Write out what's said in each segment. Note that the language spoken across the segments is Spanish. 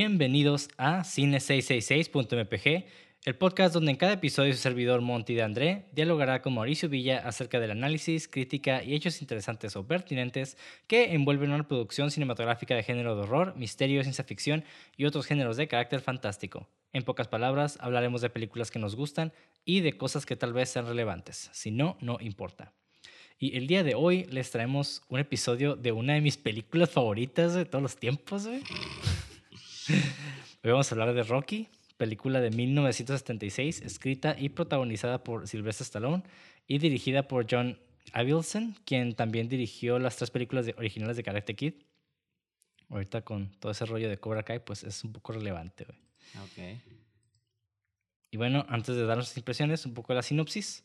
Bienvenidos a Cine666.mpg, el podcast donde en cada episodio su servidor Monty de André dialogará con Mauricio Villa acerca del análisis, crítica y hechos interesantes o pertinentes que envuelven una producción cinematográfica de género de horror, misterio, ciencia ficción y otros géneros de carácter fantástico. En pocas palabras, hablaremos de películas que nos gustan y de cosas que tal vez sean relevantes. Si no, no importa. Y el día de hoy les traemos un episodio de una de mis películas favoritas de todos los tiempos. Hoy vamos a hablar de Rocky, película de 1976, escrita y protagonizada por Sylvester Stallone y dirigida por John Avildsen, quien también dirigió las tres películas de, originales de Karate Kid. Ahorita con todo ese rollo de Cobra Kai, pues es un poco relevante, güey. Ok. Y bueno, antes de dar nuestras impresiones, un poco de la sinopsis.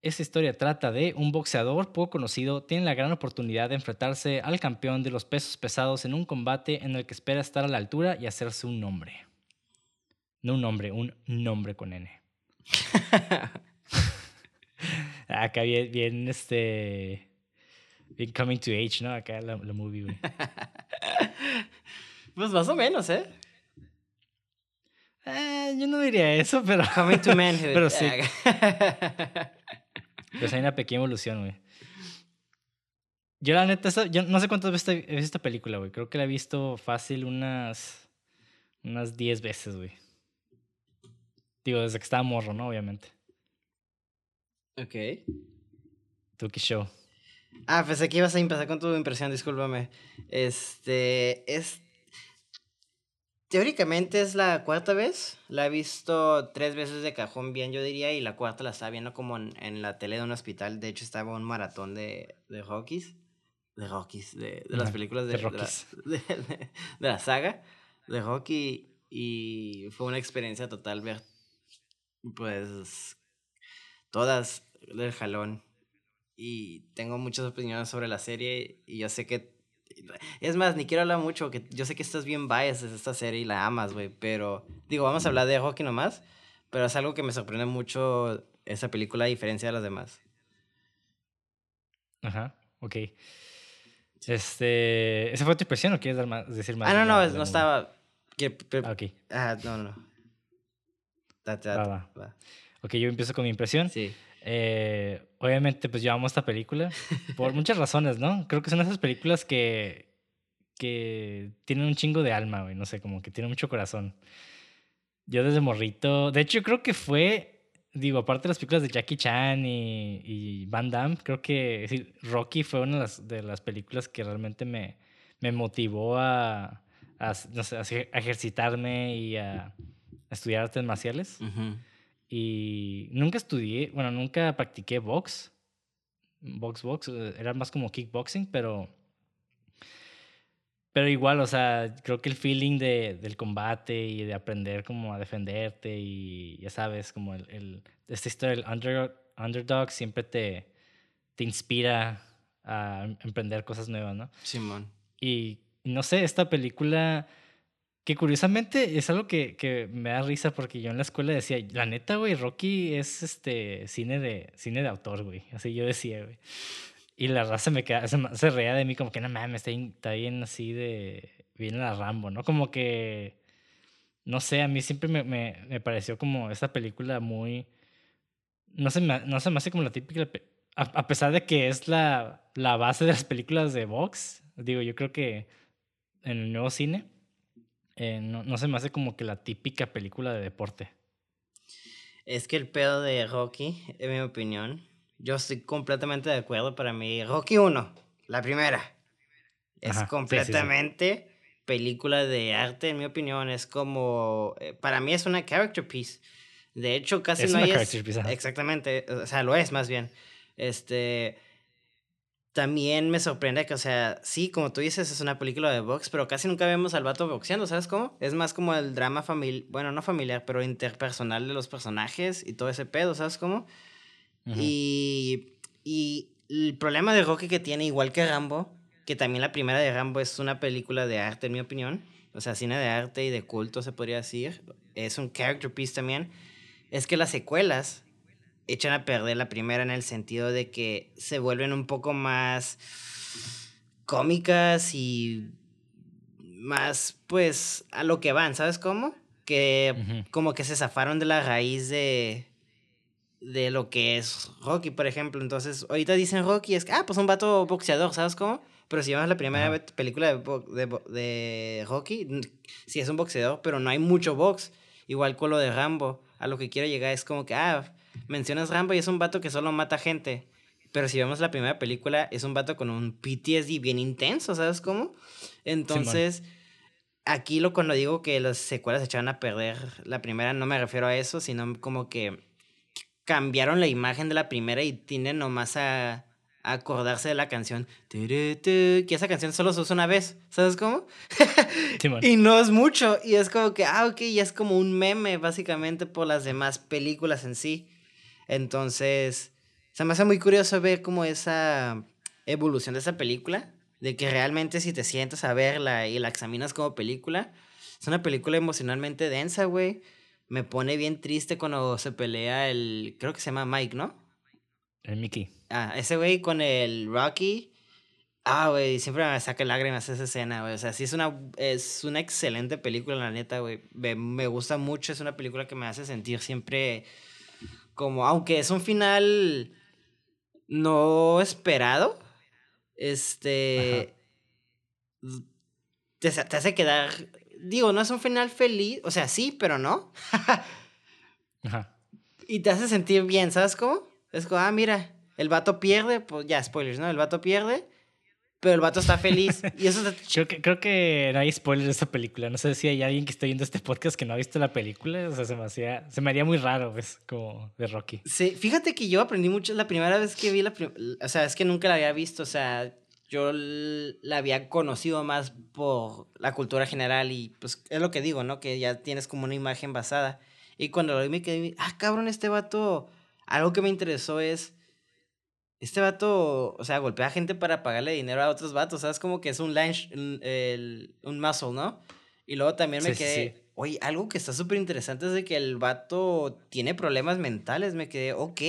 Esta historia trata de un boxeador poco conocido tiene la gran oportunidad de enfrentarse al campeón de los pesos pesados en un combate en el que espera estar a la altura y hacerse un nombre. No un nombre, un nombre con N. Acá bien, bien, este. Bien coming to age, ¿no? Acá la, la movie, güey. Pues más o menos, ¿eh? Eh, yo no diría eso, pero. Coming to manhood. Pero sí. Pues hay una pequeña evolución, güey. Yo la neta, yo no sé cuántas veces he visto esta película, güey. Creo que la he visto fácil unas unas 10 veces, güey. Digo, desde que estaba morro, ¿no? Obviamente. ok. Tuki Show. Ah, pensé que ibas a empezar con tu impresión, discúlpame. Este, es... Teóricamente es la cuarta vez. La he visto tres veces de cajón bien, yo diría, y la cuarta la estaba viendo como en, en la tele de un hospital. De hecho, estaba un maratón de, de Rockies. De Rockies, de, de las películas de, de de la- de la saga de Rocky. Y fue una experiencia total ver, pues, todas del jalón y tengo muchas opiniones sobre la serie y yo sé que es más, ni quiero hablar mucho, que yo sé que estás bien biased de esta serie y la amas, güey, pero digo, vamos a hablar de Rocky nomás, pero es algo que me sorprende mucho esa película a diferencia de las demás. Ajá, ok. Este. ¿Esa fue tu impresión o quieres dar más, decir más? Ah, no, la- no, la no movie? estaba que- Ah, ok. ah, no, no. Va, va. va. Ok, yo empiezo con mi impresión. Sí. Eh, obviamente, pues yo amo esta película por muchas razones, ¿no? Creo que son esas películas que, que tienen un chingo de alma, güey, no sé, como que tienen mucho corazón. Yo desde morrito, de hecho, creo que fue, digo, aparte de las películas de Jackie Chan y, y Van Damme, creo que Rocky fue una de las, de las películas que realmente me, me motivó a, a, no sé, a ejercitarme y a, a estudiar artes marciales. Ujú. Y nunca estudié, bueno, nunca practiqué box. Box, box. eh, Era más como kickboxing, pero. Pero igual, o sea, creo que el feeling de, del combate y de aprender como a defenderte y ya sabes, como el, el- esta historia del underdog, underdog siempre te, te inspira a emprender cosas nuevas, ¿no? Simón. Y no sé, esta película, que curiosamente es algo que, que me da risa porque yo en la escuela decía, la neta, güey, Rocky es este cine de, cine de autor, güey. Así yo decía, güey. Y la raza me queda, se, se reía de mí como que no mames, está bien, así de, bien la Rambo, ¿no? Como que, no sé, a mí siempre me, me, me pareció como esta película muy, no se me, no se me hace como la típica, a, a pesar de que es la, la base de las películas de box, digo, yo creo que en el nuevo cine, eh, no, no se me hace como que la típica película de deporte. Es que el pedo de Rocky, en mi opinión, yo estoy completamente de acuerdo. Para mí, Rocky 1, la primera, es Ajá, sí, sí, sí. completamente película de arte, en mi opinión. Es como, eh, para mí es una character piece. De hecho, casi Es no una hay... character piece. Exactamente, o sea, lo es más bien. Este... También me sorprende que, o sea, sí, como tú dices, es una película de box, pero casi nunca vemos al vato boxeando, ¿sabes cómo? Es más como el drama familiar, bueno, no familiar, pero interpersonal de los personajes y todo ese pedo, ¿sabes cómo? Y, y el problema de Rocky que tiene, igual que Rambo, que también la primera de Rambo es una película de arte, en mi opinión, o sea, cine de arte y de culto, se podría decir, es un character piece también, es que las secuelas echan a perder la primera en el sentido de que se vuelven un poco más cómicas y más, pues, a lo que van, ¿sabes cómo? Que como que se zafaron de la raíz de, de lo que es Rocky, por ejemplo. Entonces, ahorita dicen Rocky, es que, ah, pues un vato boxeador, ¿sabes cómo? Pero si vemos la primera película de, de, de, Rocky, sí es un boxeador, pero no hay mucho box. Igual con lo de Rambo. A lo que quiero llegar es como que, ah, mencionas Rambo y es un vato que solo mata gente. Pero si vemos la primera película, es un vato con un PTSD bien intenso, ¿sabes cómo? Entonces, aquí lo cuando digo que las secuelas se echaron a perder, la primera no me refiero a eso, sino como que cambiaron la imagen de la primera y tienden nomás a, acordarse de la canción. Que esa canción solo se usa una vez, ¿sabes cómo? y no es mucho. Y es como que, ah, ok, ya es como un meme básicamente por las demás películas en sí. Entonces, se me hace muy curioso ver como esa evolución de esa película. De que realmente si te sientas a verla y la examinas como película, es una película emocionalmente densa, güey me pone bien triste cuando se pelea el, creo que se llama Mike, ¿no? El Mickey. Ah, ese güey con el Rocky. Ah, güey, siempre me saca lágrimas esa escena, güey. O sea, sí es una, es una excelente película, la neta, güey. Me, me, gusta mucho, es una película que me hace sentir siempre como, aunque es un final no esperado, este... Te, te, hace quedar digo, no es un final feliz, o sea, sí, pero no. Ajá. Y te hace sentir bien, ¿sabes cómo? Es como, ah, mira, el vato pierde, pues ya, spoilers, ¿no? El vato pierde, pero el vato está feliz. y eso creo, que, creo que no hay spoilers de esta película. No sé si hay alguien que está viendo este podcast que no ha visto la película. O sea, se me, hacía, se me haría muy raro, pues, como de Rocky. Sí, fíjate que yo aprendí mucho la primera vez que vi la... O sea, es que nunca la había visto, o sea yo la había conocido más por la cultura general y pues es lo que digo, ¿no? Que ya tienes como una imagen basada. Y cuando lo vi me quedé, ah, cabrón, este vato, algo que me interesó es, este vato, o sea, golpea a gente para pagarle dinero a otros vatos, ¿sabes? Como que es un lunch, un, el, un muscle, ¿no? Y luego también me quedé, oye, algo que está súper interesante es de que el vato tiene problemas mentales, me quedé, ok,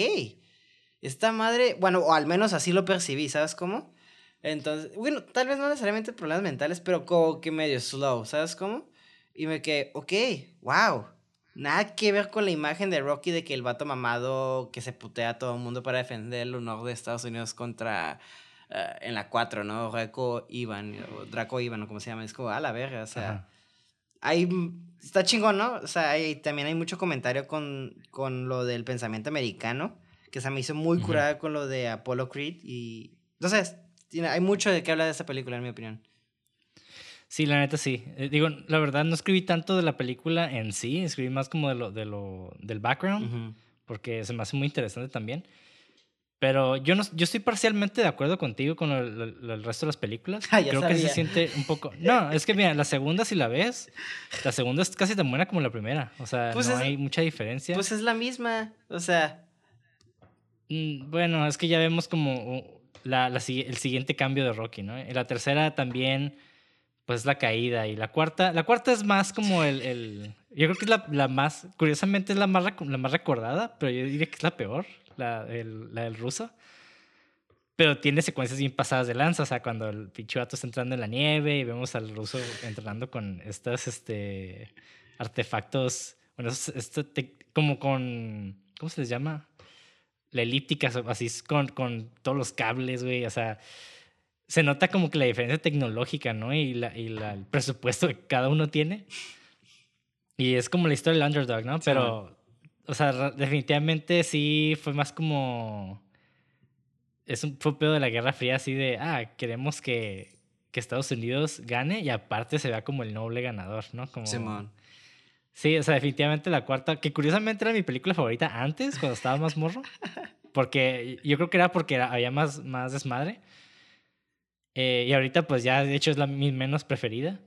esta madre, bueno, o al menos así lo percibí, ¿sabes cómo? Entonces, bueno, tal vez no necesariamente problemas mentales, pero como que medio slow, ¿sabes cómo? Y me quedé, ok, wow. Nada que ver con la imagen de Rocky de que el vato mamado que se putea a todo el mundo para defender el honor de Estados Unidos contra. Eh, en la 4, ¿no? Draco Ivan, o Draco Ivan, o como se llama. Es como, a la verga, o sea. Hay, está chingón, ¿no? O sea, hay, también hay mucho comentario con, con lo del pensamiento americano, que se me hizo muy curada con lo de Apollo Creed. Y. Entonces, hay mucho de qué hablar de esta película, en mi opinión. Sí, la neta sí. Eh, digo, la verdad no escribí tanto de la película en sí, escribí más como de lo, de lo del background, porque se me hace muy interesante también. Pero yo no, yo estoy parcialmente de acuerdo contigo con el, resto de las películas. Ah, Creo que se siente un poco. No, es que mira, la segunda si la ves, la segunda es casi tan buena como la primera. O sea, pues no hay mucha diferencia. Pues es la misma. O sea. Mm, bueno, es que ya vemos como la, el siguiente cambio de Rocky, ¿no? Y la tercera también, pues la caída. Y la cuarta, la cuarta es más como el, el yo creo que es la, la, más, curiosamente es la más, la más recordada, pero yo diría que es la peor, la, el, la del ruso. Pero tiene secuencias bien pasadas de lanza, o sea, cuando el pichuato está entrando en la nieve y vemos al ruso entrenando con estos este, artefactos, bueno, esto como con, ¿cómo se les llama? la elíptica, así con, con todos los cables, güey, o sea, se nota como que la diferencia tecnológica, ¿no? Y, la, y la, el presupuesto que cada uno tiene. Y es como la historia del underdog, ¿no? Pero, o sea, definitivamente sí fue más como... Es un, fue pedo de la Guerra Fría, así de, ah, queremos que, que Estados Unidos gane y aparte se vea como el noble ganador, ¿no? Como, Simón. Sí, o sea, definitivamente la cuarta, que curiosamente era mi película favorita antes, cuando estaba más morro. Porque yo creo que era porque había más, más desmadre. Eh, y ahorita, pues ya, de hecho, es la mi menos preferida.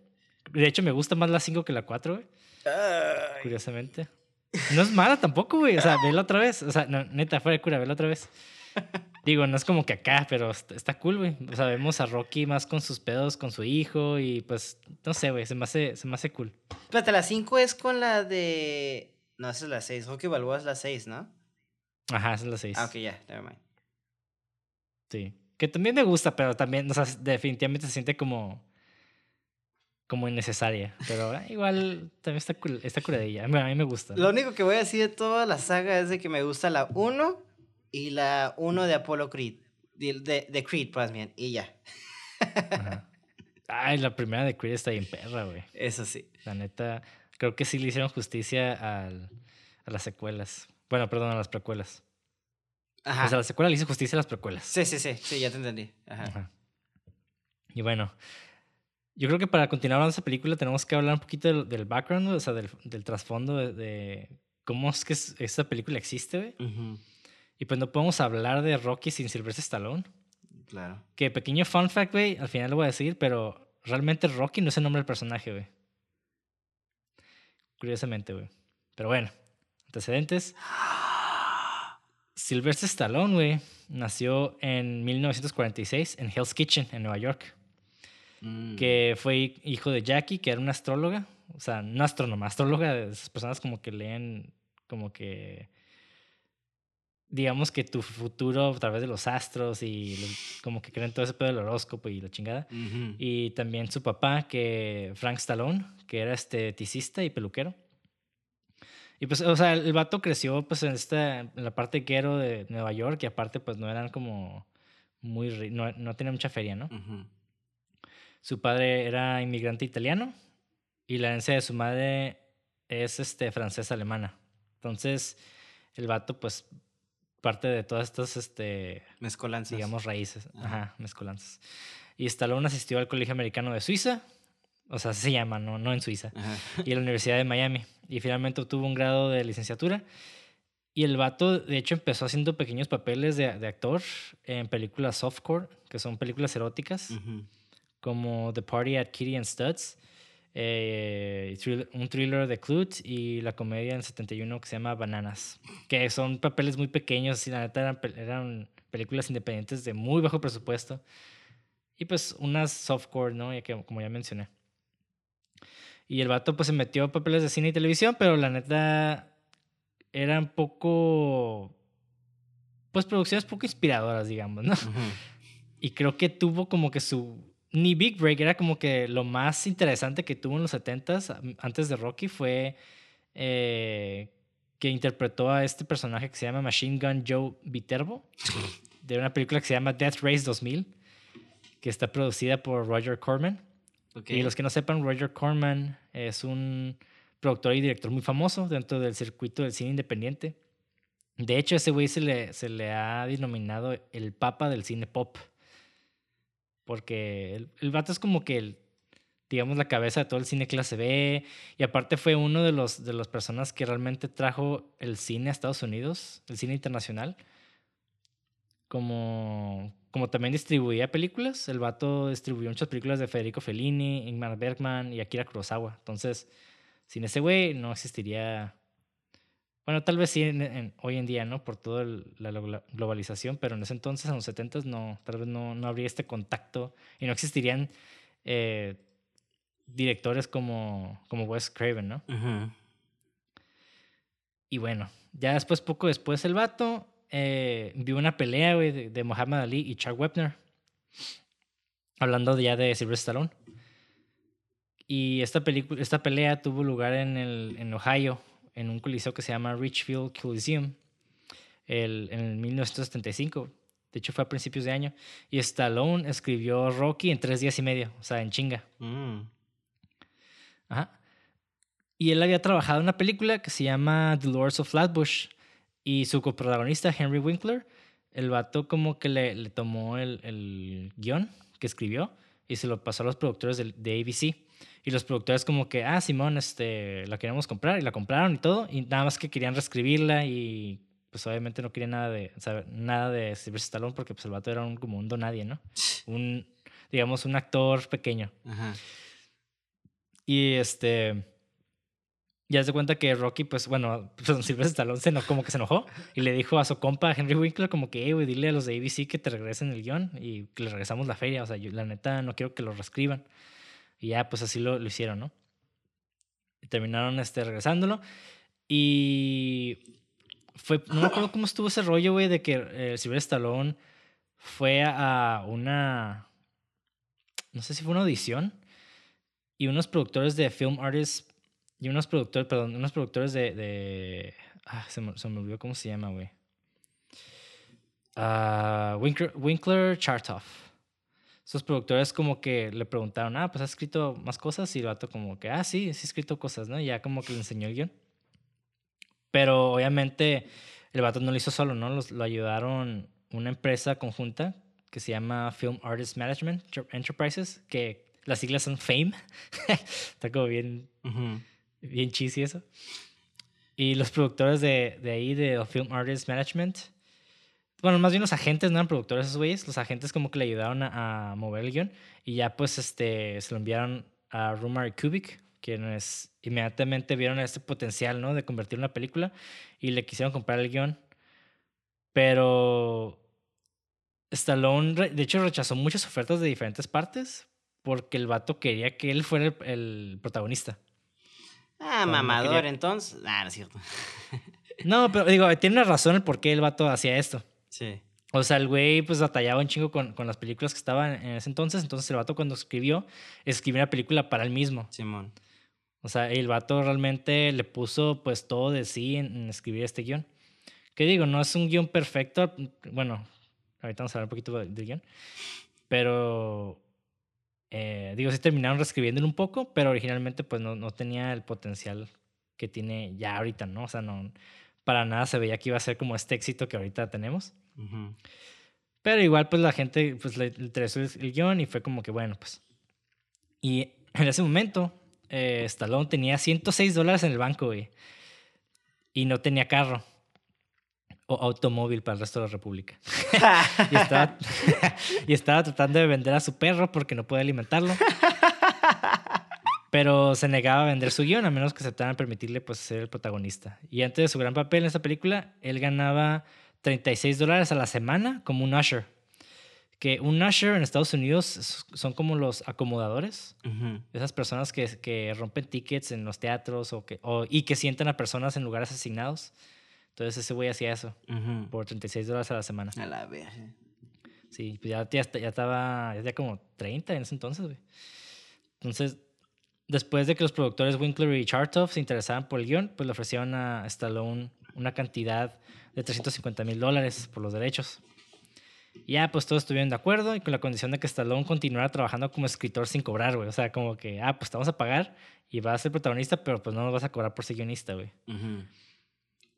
De hecho, me gusta más la 5 que la 4, güey. Curiosamente. No es mala tampoco, güey. O sea, vela otra vez. O sea, neta, fuera de cura, vela otra vez. Digo, no es como que acá, pero está, cool, güey. O sea, vemos a Rocky más con sus pedos, con su hijo y pues, no sé, güey, se me hace, se me hace cool. Espérate, la 5 es con la de... No, esa es la 6. Rocky Balboa es la 6, ¿no? Ajá, esa es la 6. Ah, ok, ya, never mind. Sí. Que también me gusta, pero también, o sea, definitivamente se siente como... como innecesaria. Pero ah, igual también está, está curadilla. A mí me gusta. Lo único que voy a decir de toda la saga es de que me gusta la 1 y la 1 de Apollo Creed. De, de, de Creed, más bien. Y ya. Ajá. Ay, la primera de Creed está bien perra, güey. Eso sí. La neta, creo que sí le hicieron justicia al- a las secuelas. Bueno, perdón, a las precuelas. Ajá. O sea, la secuela le hizo justicia a las precuelas. Sí, sí, sí. Sí, ya te entendí. Ajá. Ajá. Y bueno, yo creo que para continuar hablando de esa película tenemos que hablar un poquito del, del background, o sea, del, del trasfondo de, de cómo es que es- esta película existe, güey. Ujú, Y pues no podemos hablar de Rocky sin Sylvester Stallone. Claro. Que pequeño fun fact, güey, al final lo voy a decir, pero realmente Rocky no es el nombre del personaje, güey. Curiosamente, güey. Pero bueno, antecedentes. Sylvester Stallone, güey, nació en 1946 en Hell's Kitchen, en Nueva York. Mm. Que fue hi- hijo de Jackie, que era una astróloga. O sea, no astrónoma, astróloga de esas personas como que leen, como que. Digamos que tu futuro a través de los astros y lo- como que creen todo ese pedo del horóscopo y la chingada. Y también su papá, que Frank Stallone, que era esteticista y peluquero. Y pues, o sea, el vato creció pues en, esta, en la parte guero de Nueva York y aparte pues no eran como muy... No, no tenían mucha feria, ¿no? Ujú. Su padre era inmigrante italiano y la herencia de su madre es este, francesa-alemana. Entonces, el vato pues parte de todas estas este, Mezcolanzas. digamos, raíces, Ajá. ajá, mezcolanzas. Y Stallone asistió al Colegio Americano de Suiza, o sea, así se llama, no, no en Suiza, Ajá. y a la Universidad de Miami. Y finalmente obtuvo un grado de licenciatura. Y el vato, de hecho, empezó haciendo pequeños papeles de, de actor en películas softcore, que son películas eróticas, como The Party at Kitty and Studs, eh, un thriller de Clute y la comedia en 71 que se llama Bananas, que son papeles muy pequeños y la neta eran, pel- eran películas independientes de muy bajo presupuesto y pues unas softcore, ¿no? Ya que, como ya mencioné. Y el vato pues se metió a papeles de cine y televisión, pero la neta eran poco, pues producciones poco inspiradoras, digamos, ¿no? Ujú. Y creo que tuvo como que su... Ni Big Break, era como que lo más interesante que tuvo en los 70s, am- antes de Rocky, fue eh, que interpretó a este personaje que se llama Machine Gun Joe Viterbo, de una película que se llama Death Race 2000, que está producida por Roger Corman. Ok. Y los que no sepan, Roger Corman es un productor y director muy famoso dentro del circuito del cine independiente. De hecho, a ese güey se le, se le ha denominado el papa del cine pop. Porque el, el vato es como que, el, digamos, la cabeza de todo el cine clase B. Y aparte fue uno de los de las personas que realmente trajo el cine a Estados Unidos, el cine internacional. Como, como también distribuía películas. El vato distribuyó muchas películas de Federico Fellini, Ingmar Bergman y Akira Kurosawa. Entonces, sin ese güey no existiría... Bueno, tal vez sí en- en- hoy en día, ¿no? Por toda la glo- globalización, pero en ese entonces, en los 70 no, tal vez no, no habría este contacto y no existirían eh, directores como, como Wes Craven, ¿no? Y bueno, ya después, poco después, el vato eh, vio una pelea, güey, de, de Muhammad Ali y Chuck Wepner. Hablando ya de Sylvester Stallone. Y esta, esta pelea tuvo lugar en, el, en Ohio, en un coliseo que se llama Richfield Coliseum, el, en el 1975. De hecho, fue a principios de año. Y Stallone escribió Rocky en tres días y medio, o sea, en chinga. Mm. Ajá. Y él había trabajado en una película que se llama The Lords of Flatbush. Y su coprotagonista, Henry Winkler, el vato como que le, le tomó el, el guion que escribió y se lo pasó a los productores del- de, ABC. Y los productores como que, ah, Simón, este, la queríamos comprar. Y la compraron y todo. Y nada más que querían reescribirla y pues obviamente no querían nada de, saber, nada de Sylvester Stallone porque pues el vato era un, como un donadie, ¿no? Un, digamos, un actor pequeño. Ajá. Y este. Ya se cuenta que Rocky, pues bueno, pues, Sylvester Stallone se eno- como que se enojó y le dijo a su compa Henry Winkler, como que, "Eh, güey, dile a los de ABC que te regresen el guion y que le regresamos la feria. O sea, yo la neta no quiero que lo reescriban. Y ya, pues así lo, lo hicieron, ¿no? Y terminaron este, regresándolo. Y fue, no me acuerdo cómo estuvo ese rollo, güey, de que eh, Sylvester Stallone fue a una, no sé si fue una audición y unos productores de film artists y unos productores, perdón, unos productores de, de ah, se me, se me olvidó cómo se llama, güey. Ah, Winkler, Winkler Chartoff. Esos productores como que le preguntaron, ah, pues has escrito más cosas y el vato como que, ah, sí, sí he escrito cosas, ¿no? Y ya como que le enseñó el guion. Pero obviamente el vato no lo hizo solo, ¿no? Los, lo ayudaron una empresa conjunta que se llama Film Artist Management Enterprises, que las siglas son FAME. Está como bien, bien cheesy eso. Y los productores de, de ahí, de Film Artist Management, bueno, más bien los agentes, no eran productores esos güeyes, los agentes como que le ayudaron a, mover el guion y ya pues este, se lo enviaron a Rumar y Kubik, quienes inmediatamente vieron este potencial, ¿no? De convertir una película y le quisieron comprar el guion. Pero Stallone, de hecho, rechazó muchas ofertas de diferentes partes porque el vato quería que él fuera el, protagonista. Ah, mamador, entonces. Ah, no es cierto. no, pero digo, tiene una razón el por qué el vato hacía esto. Sí. O sea, el güey pues batallaba un chingo con, con, las películas que estaban en ese entonces. Entonces el vato cuando escribió, escribió una película para él mismo. Simón. O sea, el vato realmente le puso pues todo de sí en, escribir este guion. ¿Qué digo? No es un guion perfecto. Bueno, ahorita vamos a hablar un poquito del guion. Pero, eh, digo, sí terminaron reescribiéndolo un poco, pero originalmente pues no, no tenía el potencial que tiene ya ahorita, ¿no? O sea, no, para nada se veía que iba a ser como este éxito que ahorita tenemos. Pero igual pues la gente pues le, le interesó el guion y fue como que bueno, pues. Y en ese momento eh, Stallone tenía 106 dólares en el banco, güey. Y no tenía carro. O automóvil para el resto de la República. y, estaba, tratando de vender a su perro porque no puede alimentarlo. Pero se negaba a vender su guion a menos que aceptaran permitirle pues, ser el protagonista. Y antes de su gran papel en esta película, él ganaba 36 dólares a la semana como un usher que un usher en Estados Unidos son como los acomodadores, esas personas que, que, rompen tickets en los teatros o que, o, y que sientan a personas en lugares asignados. Entonces ese güey hacía eso por 36 dólares a la semana. A la vez. Sí, pues ya, ya, ya estaba, ya tenía como 30 en ese entonces, güey. Entonces, después de que los productores Winkler y Chartoff se interesaban por el guion, pues le ofrecieron a Stallone una cantidad de 350 mil dólares por los derechos ya, pues todos estuvieron de acuerdo y con la condición de que Stallone continuara trabajando como escritor sin cobrar, güey. O sea, como que, ah, pues te vamos a pagar y vas a ser protagonista, pero pues no nos vas a cobrar por ser guionista, güey.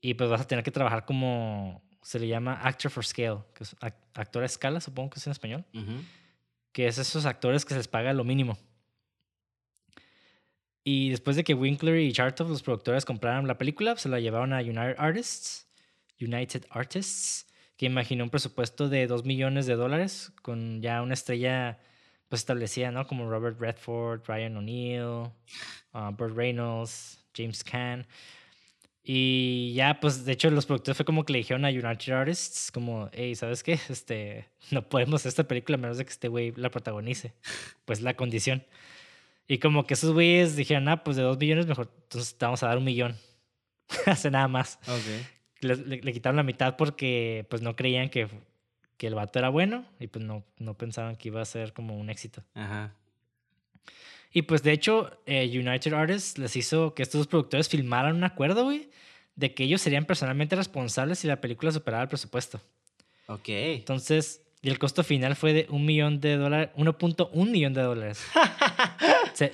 Y pues vas a tener que trabajar como, se le llama actor for scale, que es actor a escala, supongo que es en español. Que es esos actores que se les paga lo mínimo. Y después de que Winkler y Chartoff, los productores, compraron la película, se la llevaron a United Artists, United Artists que imaginó un presupuesto de 2 millones de dólares con ya una estrella pues establecida, ¿no? Como Robert Redford, Ryan O'Neill, uh, Burt Reynolds, James Caan. Y ya, pues, de hecho, los productores fue como que le dijeron a United Artists, como, hey, ¿sabes qué? Este, no podemos hacer esta película a menos de que este güey la protagonice. Pues la condición. Y como que esos güeyes dijeron, ah, pues de dos millones mejor, entonces te vamos a dar un millón. Hace nada más. Okay le, quitaron la mitad porque pues no creían que, que el vato era bueno y pues no, no pensaban que iba a ser como un éxito. Ajá. Y pues de hecho, eh, United Artists les hizo que estos dos productores filmaran un acuerdo, güey, de que ellos serían personalmente responsables si la película superaba el presupuesto. Ok. Entonces, y el costo final fue de un millón de dólares, 1.1 millón de dólares.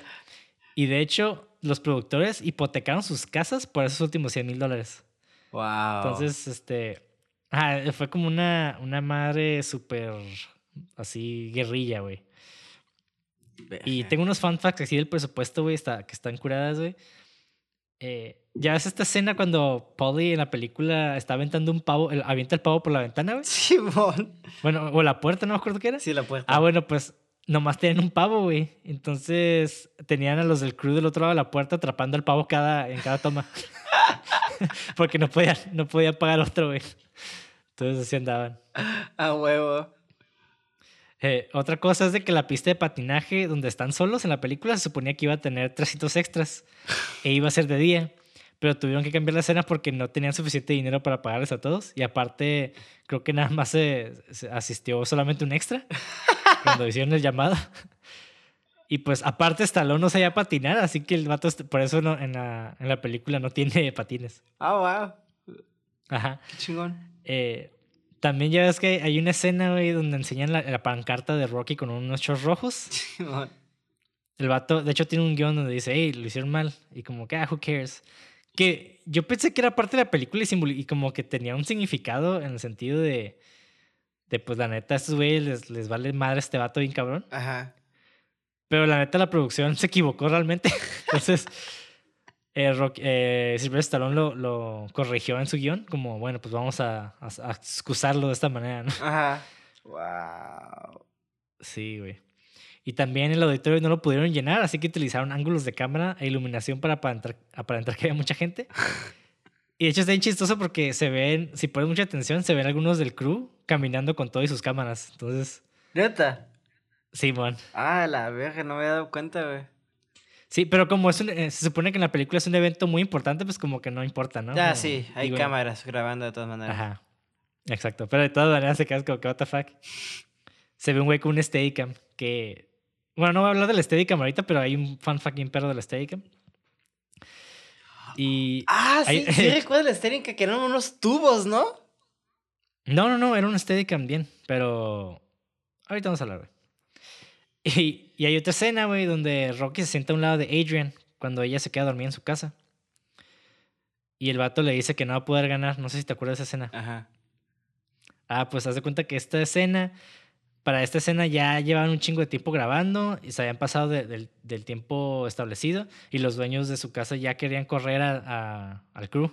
y de hecho, los productores hipotecaron sus casas por esos últimos 100 mil dólares. Wow. Entonces, este. Ah, fue como una, una madre súper así guerrilla, güey. Y tengo unos fun facts así del presupuesto, güey, está, que están curadas, güey. Eh, ya ves esta escena cuando Polly en la película está aventando un pavo, avienta el pavo por la ventana, güey. Simón. Bueno, o la puerta, no me acuerdo qué era. Sí, la puerta. Ah, bueno, pues nomás tenían un pavo, güey. Entonces tenían a los del crew del otro lado de la puerta atrapando al pavo cada, en cada toma. Porque no podía, no podía pagar otro, güey. Entonces así andaban. A huevo. Eh, otra cosa es de que la pista de patinaje donde están solos en la película se suponía que iba a tener trasitos extras e iba a ser de día, pero tuvieron que cambiar la escena porque no tenían suficiente dinero para pagarles a todos y aparte creo que nada más se asistió solamente un extra cuando hicieron el llamado. Y pues aparte Stallone no sabía patinar, así que el vato, por eso no, en, la, en la película no tiene patines. Ah, wow. Ajá. Qué chingón. Eh, también ya ves que hay una escena, güey, donde enseñan la, la pancarta de Rocky con unos shorts rojos. El vato, de hecho, tiene un guion donde dice, hey, lo hicieron mal. Y como que, ah, who cares. Que yo pensé que era parte de la película y, y como que tenía un significado en el sentido de, de pues la neta, a estos güeyes les, les vale madre este vato bien cabrón. Ajá. Pero la neta, la producción se equivocó realmente. Entonces, eh, Rock, eh, Sylvester Stallone lo, lo corrigió en su guion, como, bueno, pues vamos a, a, a excusarlo de esta manera, ¿no? Ajá. Wow. Sí, güey. Y también el auditorio no lo pudieron llenar, así que utilizaron ángulos de cámara e iluminación para aparentar, aparentar que había mucha gente. Y de hecho está bien chistoso porque se ven, si pones mucha atención, se ven algunos del crew caminando con todo y sus cámaras. Entonces, ¿Neta? Simón. Ah, la verga, no me había dado cuenta, güey. Sí, pero como es un- eh, se supone que en la película es un evento muy importante, pues como que no importa, ¿no? Como- sí, hay digo, cámaras grabando de todas maneras. Ajá. Exacto. Pero de todas maneras se quedas como que, what the fuck. Se ve un güey con un Steadicam que... Bueno, no voy a hablar del Steadicam ahorita, pero hay un fan fucking perro del Steadicam. Y... Ah, sí, Hay- sí recuerdo el estéreo que eran unos tubos, ¿no? No, no, no, era un Steadicam bien, pero... Ahorita vamos a hablar, güey. Y, y hay otra escena, güey, donde Rocky se sienta a un lado de Adrian cuando ella se queda dormida en su casa. Y el vato le dice que no va a poder ganar. No sé si te acuerdas de esa escena. Ajá. Ah, pues haz de cuenta que esta escena, para esta escena ya llevaban un chingo de tiempo grabando y se habían pasado de- del, del tiempo establecido y los dueños de su casa ya querían correr a- a- al crew,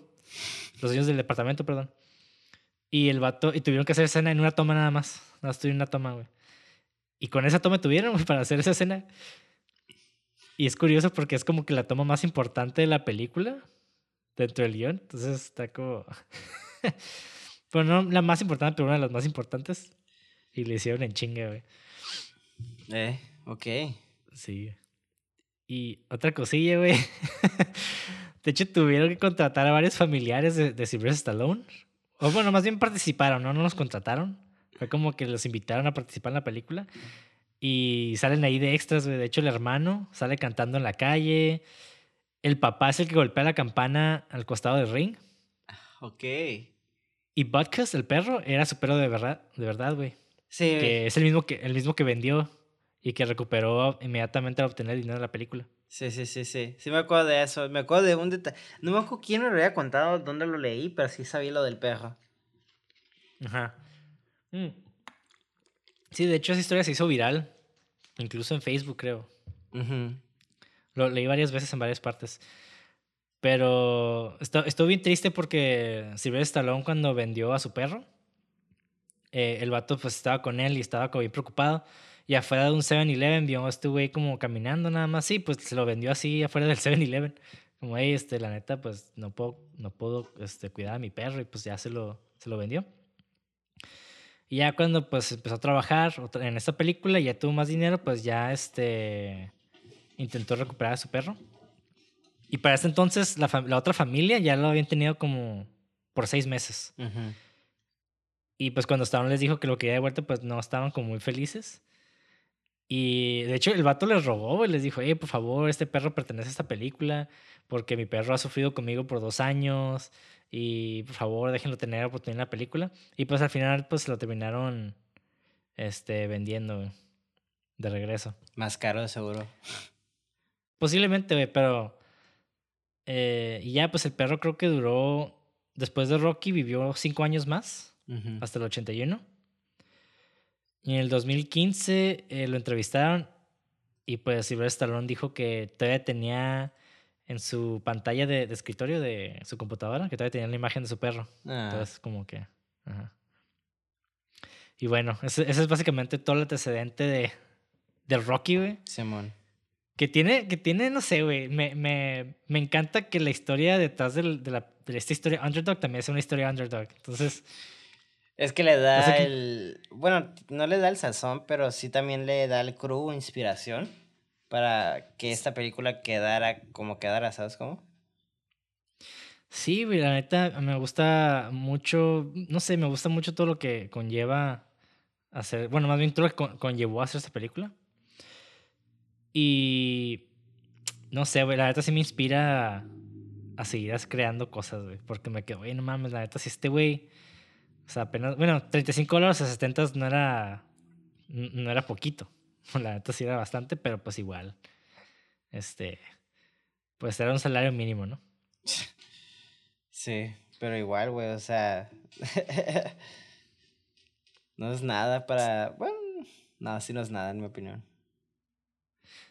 los dueños del departamento, perdón. Y el vato, y tuvieron que hacer escena en una toma nada más, nada más tuvieron una toma, güey. Y con esa toma tuvieron, para hacer esa escena. Y es curioso porque es como que la toma más importante de la película dentro del guion, entonces está como... Pero no la más importante, pero una de las más importantes. Y le hicieron en chinga, güey. Eh, ok. Sí. Y otra cosilla, güey. De hecho, tuvieron que contratar a varios familiares de, de Sylvester Stallone. O bueno, más bien participaron, ¿no? No los contrataron. Fue como que los invitaron a participar en la película. Y salen ahí de extras, güey. De hecho, el hermano sale cantando en la calle. El papá es el que golpea la campana al costado del ring. Ok. Y Butkus, el perro, era su perro de verdad, de verdad, güey. Sí, que es el mismo que, el mismo que vendió y que recuperó inmediatamente al obtener el dinero de la película. sí, sí, sí, sí. Sí me acuerdo de eso. Me acuerdo de un detalle. No me acuerdo quién me lo había contado, dónde lo leí, pero sí sabía lo del perro. Ajá. Mm. Sí, de hecho esa historia se hizo viral, incluso en Facebook, creo. Lo leí varias veces en varias partes. Pero estuvo bien triste porque Sylvester Stallone cuando vendió a su perro, eh, el vato pues estaba con él y estaba como bien preocupado. Y afuera de un 7-Eleven vio a este güey como caminando nada más. Sí, pues se lo vendió así afuera del 7-Eleven. Como, hey, este, la neta, pues no puedo, no puedo este, cuidar a mi perro y pues ya se lo, se lo vendió. Y ya cuando pues empezó a trabajar en esta película y ya tuvo más dinero, pues ya este intentó recuperar a su perro. Y para ese entonces la, otra familia ya lo habían tenido como por seis meses. Y pues cuando Stallone les dijo que lo quería de vuelta, pues no estaban como muy felices. Y de hecho el vato les rogó, güey, les dijo, hey, por favor, este perro pertenece a esta película porque mi perro ha sufrido conmigo por dos años y por favor déjenlo tener oportunidad en la película. Y pues al final pues lo terminaron este, vendiendo de regreso. Más caro, de seguro. Posiblemente, güey, pero... eh, y ya pues el perro creo que duró, después de Rocky vivió cinco años más hasta el 81. Y en el 2015 eh, lo entrevistaron y pues Sylvester Stallone dijo que todavía tenía en su pantalla de, de escritorio de su computadora, que todavía tenía la imagen de su perro. Ah, Entonces como que... ajá. Y bueno, ese, ese es básicamente todo el antecedente de, de Rocky, güey. Simón. Que tiene, que tiene, no sé, güey. Me, me, me encanta que la historia detrás del- de, la, de esta historia underdog también es una historia underdog. Entonces, Es que le da O sea que- el. Bueno, no le da el sazón, pero sí también le da el crew inspiración para que esta película quedara como quedara, ¿sabes cómo? Sí, güey, la neta me gusta mucho, no sé, me gusta mucho todo lo que conlleva hacer, bueno, más bien todo lo que con- conllevó hacer esta película. Y no sé, güey, la neta sí me inspira a, a seguir creando cosas, güey. Porque me quedo, güey, no mames, la neta, si este güey. O sea, apenas. Bueno, 35 dólares a 70 no era. No era poquito. La neta sí era bastante, pero pues igual. Este. Pues era un salario mínimo, ¿no? Sí, pero igual, güey, o sea. no es nada para. Bueno, no, sí no es nada, en mi opinión.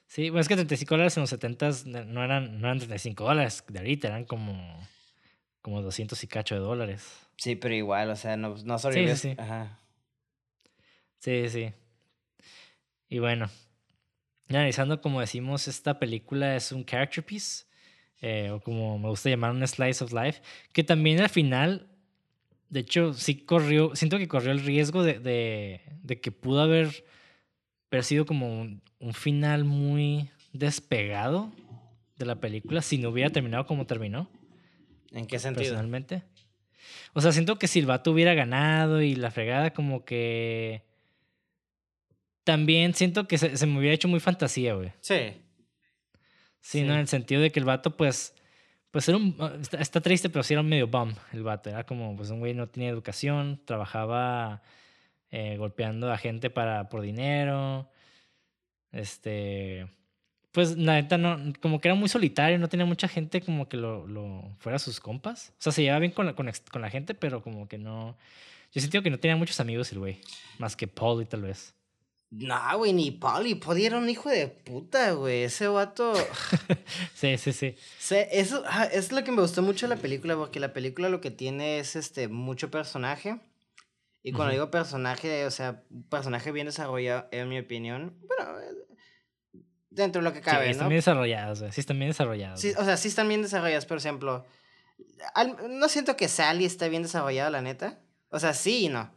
Sí, bueno, es que 35 dólares en los 70 no eran, no eran 35 dólares de ahorita, eran como, como 200 y cacho de dólares. Sí, pero igual, o sea, no, no sobrevives. Sí, sí, sí. Ajá. Sí, sí. Y bueno, analizando como decimos, esta película es un character piece, eh, o como me gusta llamar un slice of life, que también al final, de hecho, sí corrió, siento que corrió el riesgo de, de, de que pudo haber, haber sido como un, un final muy despegado de la película si no hubiera terminado como terminó. ¿En qué sentido? Personalmente. O sea, siento que si el vato hubiera ganado y la fregada como que... También siento que se, se me hubiera hecho muy fantasía, güey. Sí. Sí, ¿no? En el sentido de que el vato, pues... Pues era un... Está, está triste, pero sí era un medio bum el vato. Era como, pues un güey no tenía educación, trabajaba eh, golpeando a gente para, por dinero. Este... Pues la neta no, como que era muy solitario, no tenía mucha gente como que lo, lo fuera sus compas. O sea, se llevaba bien con la, con, con la gente, pero como que no. Yo sentí que no tenía muchos amigos el güey. Más que Paul y tal vez. No, güey, ni Paul. Y era un hijo de puta, güey. Ese vato. sí, sí, sí. Se, eso ah, es lo que me gustó mucho de la película, porque la película lo que tiene es este mucho personaje. Y cuando uh -huh. digo personaje, o sea, personaje bien desarrollado, en mi opinión. Bueno, dentro de lo que cabe, sí, ¿no? están bien desarrollados, güey. Sí, están bien desarrollados. Sí, o sea, sí están bien desarrollados, por ejemplo. Al, no siento que Sally está bien desarrollada, la neta. O sea, sí y no.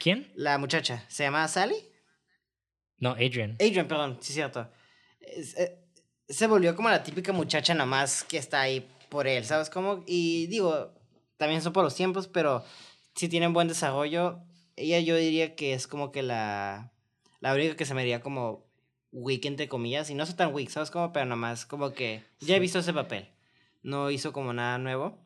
¿Quién? La muchacha. ¿Se llama Sally? No, Adrian. Adrian, perdón, sí, cierto. Eh, se volvió como la típica muchacha nomás que está ahí por él, ¿sabes cómo? Y digo, también son por los tiempos, pero si tienen buen desarrollo. Ella yo diría que es como que la, la única que se me diría como weak, entre comillas, y no soy tan weak, ¿sabes cómo? Pero nomás como que ya he visto ese papel. No hizo como nada nuevo.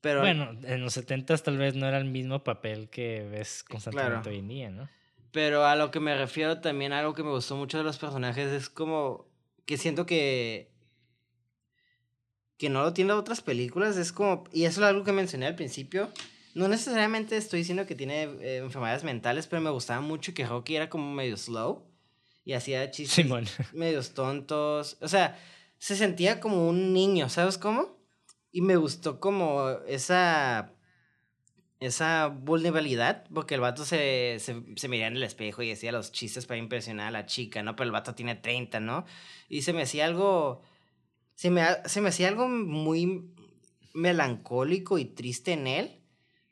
Pero... Bueno, en los 70 tal vez no era el mismo papel que ves constantemente claro. hoy en día, ¿no? Pero a lo que me refiero también, algo que me gustó mucho de los personajes es como que siento que que no lo tiene otras películas, es como, y eso es algo que mencioné al principio, no necesariamente estoy diciendo que tiene eh, enfermedades mentales, pero me gustaba mucho que Rocky era como medio slow y hacía chistes Simón. medios tontos. O sea, se sentía como un niño, ¿sabes cómo? Y me gustó como esa esa vulnerabilidad, porque el vato se, se, miraba en el espejo y decía los chistes para impresionar a la chica, ¿no? Pero el vato tiene 30, ¿no? Y se me hacía algo, se me, se me hacía algo muy melancólico y triste en él,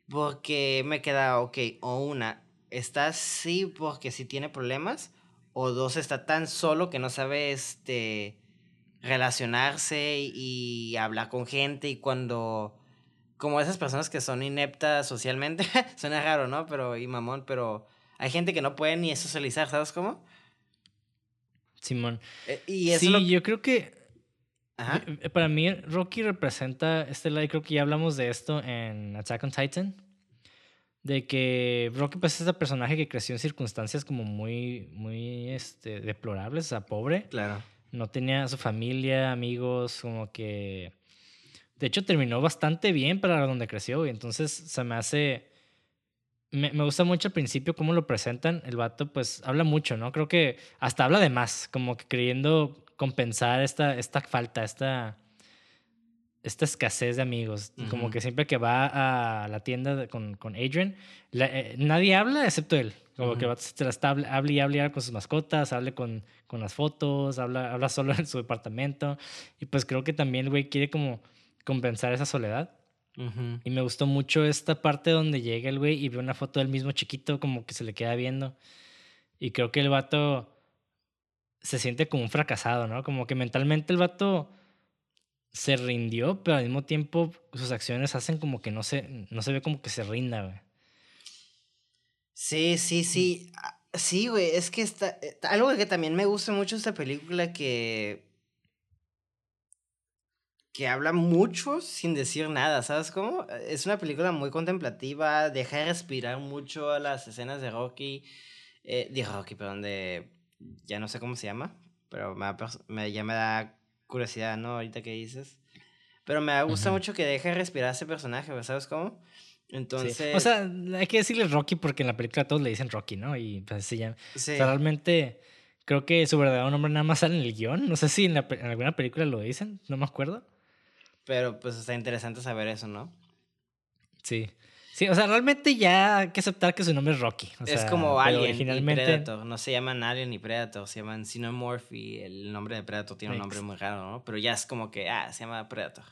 porque me quedaba, ok, o una, está así porque sí tiene problemas, o dos, está tan solo que no sabe este, relacionarse y, y hablar con gente y cuando como esas personas que son ineptas socialmente, suena raro, ¿no? Pero, y mamón, pero hay gente que no puede ni socializar, ¿sabes cómo? Simón. Eh, y eso sí, lo... yo creo que Ajá. para mí Rocky representa este lado, y creo que ya hablamos de esto en Attack on Titan, de que Rocky pues es ese personaje que creció en circunstancias como muy, muy este, deplorables, o sea, pobre. Claro. No tenía su familia, amigos, como que de hecho, terminó bastante bien para donde creció, y entonces se me hace. Me, me, gusta mucho al principio cómo lo presentan. El vato, pues, habla mucho, ¿no? Creo que hasta habla de más, como que queriendo compensar esta, esta falta, esta, esta escasez de amigos. Uh -huh. Como que siempre que va a la tienda con, con Adrian, la, eh, nadie habla excepto él. Como uh -huh. que el vato se la está, habla y habla con sus mascotas, habla con, con las fotos, habla, habla solo en su departamento. Y pues creo que también el güey quiere como compensar esa soledad. Uh -huh. Y me gustó mucho esta parte donde llega el güey y ve una foto del mismo chiquito como que se le queda viendo. Y creo que el vato se siente como un fracasado, ¿no? Como que mentalmente el vato se rindió, pero al mismo tiempo sus acciones hacen como que no se, no se ve como que se rinda, güey. Sí, sí, sí. Sí, güey, es que está. eh, Algo que también me gusta mucho esta película que. Que habla mucho sin decir nada, ¿sabes cómo? Es una película muy contemplativa, deja de respirar mucho a las escenas de Rocky. Eh, de Rocky, perdón, de. ya no sé cómo se llama, pero me, ya me da curiosidad, ¿no? Ahorita que dices. Pero me gusta mucho que deje de respirar a ese personaje, ¿sabes cómo? Sí. Entonces. O sea, hay que decirle Rocky porque en la película todos le dicen Rocky, ¿no? Y pues se llama. sí. O sea, realmente creo que su verdadero nombre nada más sale en el guion. No sé si en, la en alguna película lo dicen, no me acuerdo. Pero pues está interesante saber eso, ¿no? Sí. Sí, o sea, realmente ya hay que aceptar que su nombre es Rocky. o es sea, como Alien originalmente. y Predator. No se llaman Alien ni Predator, se llaman Xenomorph y el nombre de Predator tiene un nombre muy raro, ¿no? Pero ya es como que, ah, se llama Predator.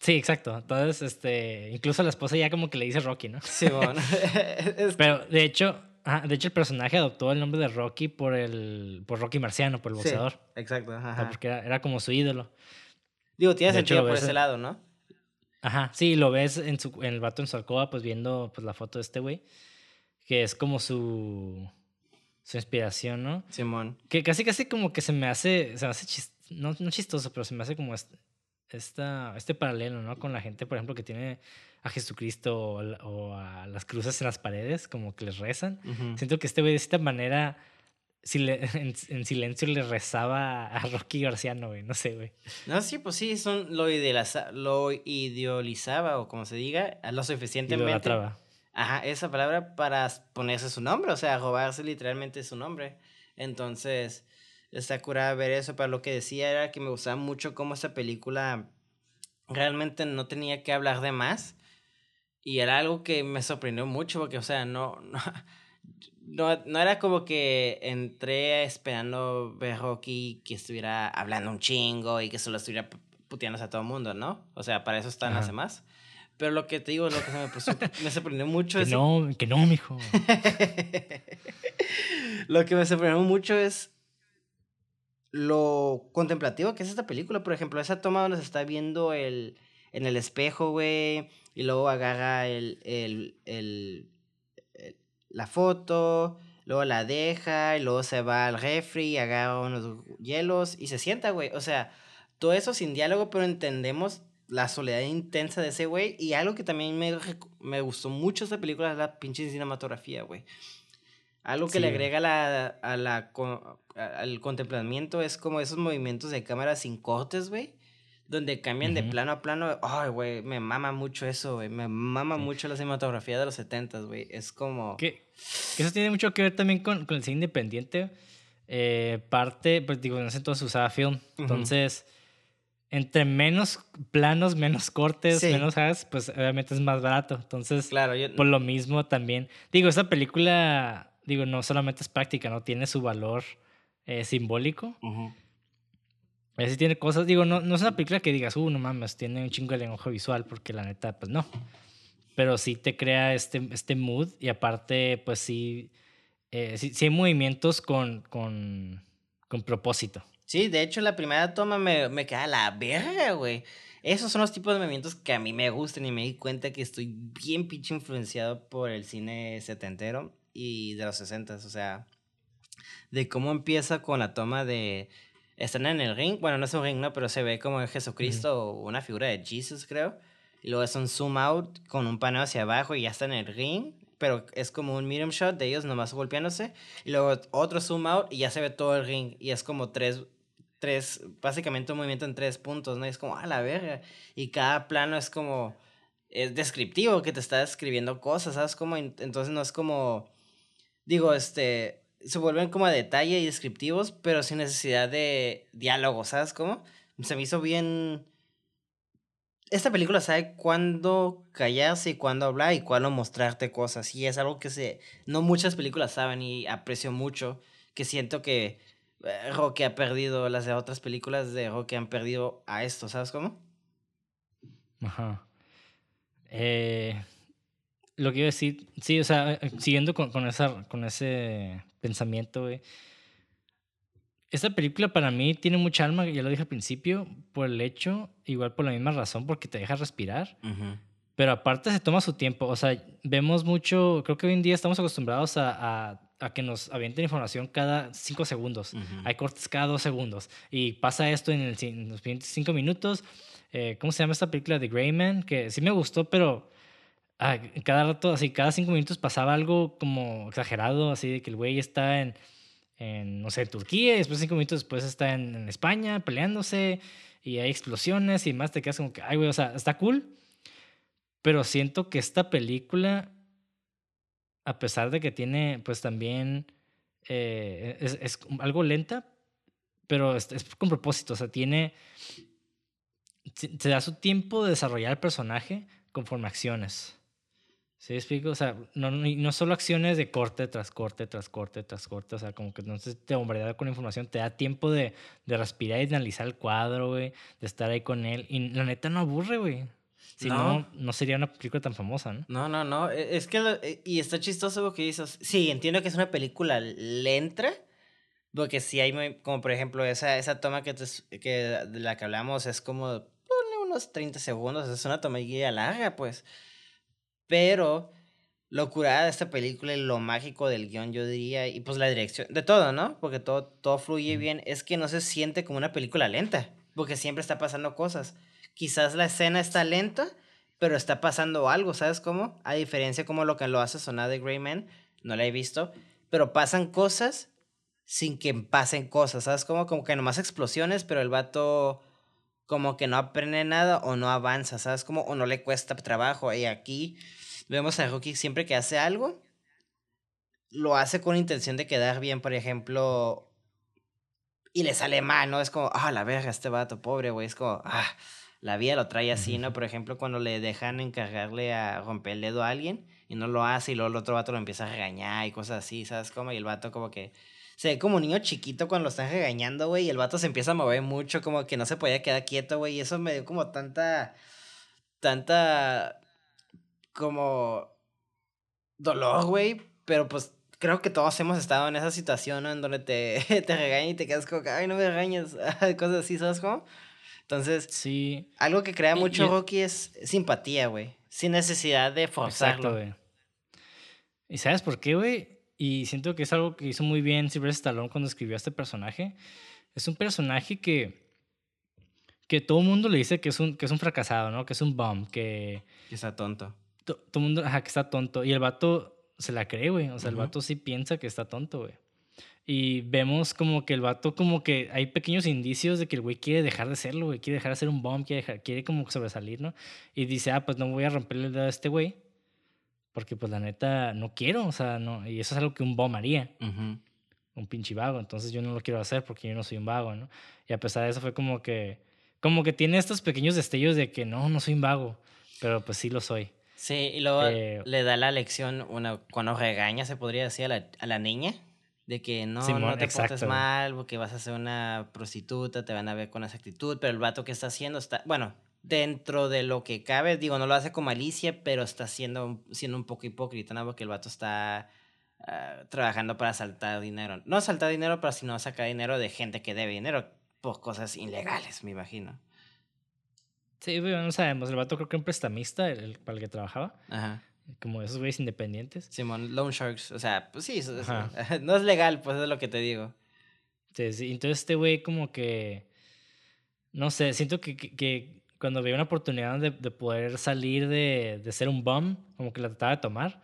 Sí, exacto. Entonces, este, incluso la esposa ya como que le dice Rocky, ¿no? Sí, bueno. es, Pero de hecho, ajá, de hecho el personaje adoptó el nombre de Rocky por el por Rocky Marciano, por el sí, boxeador. exacto. O sea, Ajá. porque era, era como su ídolo. Digo, tiene de sentido por ese lado, ¿no? Ajá, sí, lo ves en, su, en el vato en su alcoba, pues viendo pues, la foto de este güey, que es como su, su inspiración, ¿no? Simón. Que casi, casi como que se me hace, se me hace chis- no, no chistoso, pero se me hace como este, esta, este paralelo, ¿no? Con la gente, por ejemplo, que tiene a Jesucristo o, o a las cruces en las paredes, como que les rezan. Ujú. Siento que este güey de esta manera, sile- en, en silencio le rezaba a Rocky Garciano, güey, no sé, güey. No, sí, pues sí, son, lo, idealiza- lo idealizaba, o como se diga, lo suficientemente. idolatraba. Ajá, esa palabra para ponerse su nombre, o sea, robarse literalmente su nombre. Entonces, está curada ver eso, pero lo que decía era que me gustaba mucho cómo esta película realmente no tenía que hablar de más. Y era algo que me sorprendió mucho, porque, o sea, no, no, no, no era como que entré esperando ver Rocky que estuviera hablando un chingo y que solo estuviera pu- puteándose a todo el mundo, ¿no? O sea, para eso están las demás. Pero lo que te digo, lo que se me, puso- me sorprendió mucho Que es... no, que no, mijo. lo que me sorprendió mucho es lo contemplativo que es esta película. Por ejemplo, esa toma donde se está viendo el, en el espejo, güey, y luego agarra el, el- la foto, luego la deja, y luego se va al refri, agarra unos hielos y se sienta, güey. O sea, todo eso sin diálogo, pero entendemos la soledad intensa de ese güey. Y algo que también me, me gustó mucho de esta película es la pinche cinematografía, güey. Algo que Sí, le agrega la, a la, a- al contemplamiento es como esos movimientos de cámara sin cortes, güey. Donde cambian de Ujú. plano a plano. Ay, güey, me mama mucho eso, güey. Me mama Sí. mucho la cinematografía de los 70 güey. Es como... Que, que eso tiene mucho que ver también con, con el cine independiente. Eh, parte, pues digo, en ese entonces usaba film. Entonces, entre menos planos, menos cortes, Sí. menos hagas, pues obviamente es más barato. Entonces, Claro, yo... por lo mismo también. Digo, esta película, digo, no solamente es práctica, ¿no? Tiene su valor eh, simbólico. Ujú. A veces tiene cosas, digo, no, no es una película que digas, uh, no mames, tiene un chingo de lenguaje visual, porque la neta, pues no. Pero sí te crea este, este mood y aparte, pues sí, eh, sí, sí hay movimientos con, con, con propósito. Sí, de hecho, la primera toma me, me queda la verga, güey. Esos son los tipos de movimientos que a mí me gustan y me di cuenta que estoy bien pinche influenciado por el cine setentero y de los sesentas, o sea, de cómo empieza con la toma de... Están en el ring, bueno, no es un ring, ¿no? Pero se ve como Jesucristo o una figura de Jesus, creo. Y luego es un zoom out con un paneo hacia abajo y ya está en el ring, pero es como un medium shot de ellos nomás golpeándose. Y luego otro zoom out y ya se ve todo el ring y es como tres tres, básicamente un movimiento en tres puntos, ¿no? Y es como, a la verga. Y cada plano es como, es descriptivo, que te está describiendo cosas, ¿sabes? Como, entonces no es como, digo, este, se vuelven como a detalle y descriptivos, pero sin necesidad de diálogo, ¿sabes? Cómo? Se me hizo bien... Esta película sabe cuándo callarse y cuándo hablar y cuándo mostrarte cosas. Y es algo que se, no muchas películas saben y aprecio mucho, que siento que eh, Rocky ha perdido, las otras películas de Rocky han perdido a esto, ¿sabes cómo? Ajá. Eh, lo que iba a decir, sí, o sea, eh, siguiendo con, con, esa, con ese pensamiento, güey. Esta película para mí tiene mucha alma, ya lo dije al principio, por el hecho, igual por la misma razón, porque te deja respirar. Pero aparte se toma su tiempo. O sea, vemos mucho, creo que hoy en día estamos acostumbrados a, a, a que nos avienten información cada cinco segundos. Hay cortes cada dos segundos. Y pasa esto en, el ci- en los siguientes cinco minutos. Eh, ¿Cómo se llama esta película de Grey Man? Que sí me gustó, pero ah, cada rato, así, cada cinco minutos pasaba algo como exagerado, así de que el güey está en, en, no sé, Turquía, y después cinco minutos después está en, España peleándose y hay explosiones y más te quedas como que, ay, güey, o sea, está cool, pero siento que esta película, a pesar de que tiene, pues también, eh, es, es algo lenta, pero es, es con propósito, o sea, tiene, se da su tiempo de desarrollar el personaje conforme acciones. ¿Sí explico? O sea, no, no, solo acciones de corte tras corte, tras corte, tras corte. O sea, como que entonces te bombardea con información, te da tiempo de, de respirar y de analizar el cuadro, güey, de estar ahí con él. Y la neta no aburre, güey. Si no, No. no sería una película tan famosa, ¿no? No, no, no. e- Es que. lo- e- y está chistoso lo que dices. Sí, entiendo que es una película lenta. Porque sí hay, como por ejemplo, esa, esa toma que, te que de la que hablamos es como. Ponle unos 30 segundos. Es una toma larga, pues. Pero. Lo curada de esta película y lo mágico del guion, yo diría, y pues la dirección, de todo, ¿no? Porque todo, todo fluye bien, es que no se siente como una película lenta, porque siempre está pasando cosas. Quizás la escena está lenta, pero está pasando algo, ¿sabes cómo? A diferencia como lo que lo hace sonar de Grey Man, no la he visto, pero pasan cosas sin que pasen cosas, ¿sabes cómo? Como que nomás explosiones, pero el vato como que no aprende nada o no avanza, ¿sabes cómo? O no le cuesta trabajo. Y aquí vemos a Rocky siempre que hace algo, lo hace con intención de quedar bien, por ejemplo, y le sale mal, ¿no? Es como, ah, la verga, este vato, pobre, güey. Es como, ah, la vida lo trae así, ¿no? Por ejemplo, cuando le dejan encargarle a romper el dedo a alguien y no lo hace y luego el otro vato lo empieza a regañar y cosas así, ¿sabes cómo? Y el vato como que se ve como un niño chiquito cuando lo están regañando, güey, y el vato se empieza a mover mucho, como que no se podía quedar quieto, güey, y eso me dio como tanta, tanta, como dolor, güey, pero pues creo que todos hemos estado en esa situación, ¿no? En donde te, te regañan y te quedas como, ay, no me regañes, cosas así, ¿sabes cómo? Entonces, Sí. algo que crea mucho y- Rocky es simpatía, güey, sin necesidad de Exacto, forzarlo. güey. ¿Y sabes por qué, güey? Y siento que es algo que hizo muy bien Sylvester Stallone cuando escribió a este personaje. Es un personaje que que todo el mundo le dice que es un que es un fracasado, ¿no? Que es un bum, que Que está tonto. to- todo el mundo, ajá, que está tonto y el vato se la cree, güey. O sea, el Ujú. vato sí piensa que está tonto, güey. Y vemos como que el vato como que hay pequeños indicios de que el güey quiere dejar de serlo, güey, quiere dejar de ser un bomb, quiere dejar- quiere como sobresalir, ¿no? Y dice, "Ah, pues no voy a romperle el dedo a este güey." Porque pues la neta no quiero, o sea, no, y eso es algo que un bomb haría, Ujú. un pinche vago, entonces yo no lo quiero hacer porque yo no soy un vago, ¿no? Y a pesar de eso fue como que como que tiene estos pequeños destellos de que no, no soy un vago, pero pues sí lo soy. Sí, y luego Eh, le da la lección una, cuando regaña, se podría decir, a la, a la niña, de que no, Simón, no te portes exacto, güey. mal, porque vas a ser una prostituta, te van a ver con esa actitud, pero el vato que está haciendo está, bueno, dentro de lo que cabe, digo, no lo hace con malicia, pero está siendo, un- siendo un poco hipócrita, ¿no? Porque el vato está ah, trabajando para saltar dinero. No saltar dinero, pero sino sacar dinero de gente que debe dinero por cosas ilegales, me imagino. Sí, güey, no sabemos, el vato creo que era un prestamista el, el- para el que trabajaba, Ajá. como esos güeyes independientes. Simón, Loan Sharks, o sea, pues sí, eso- eso- Ajá. no es legal, pues es lo que te digo. Sí, sí, Entonces este güey como que, no sé, siento que, que, que cuando veía una oportunidad de, de poder salir de, de ser un bum, como que la trataba de tomar.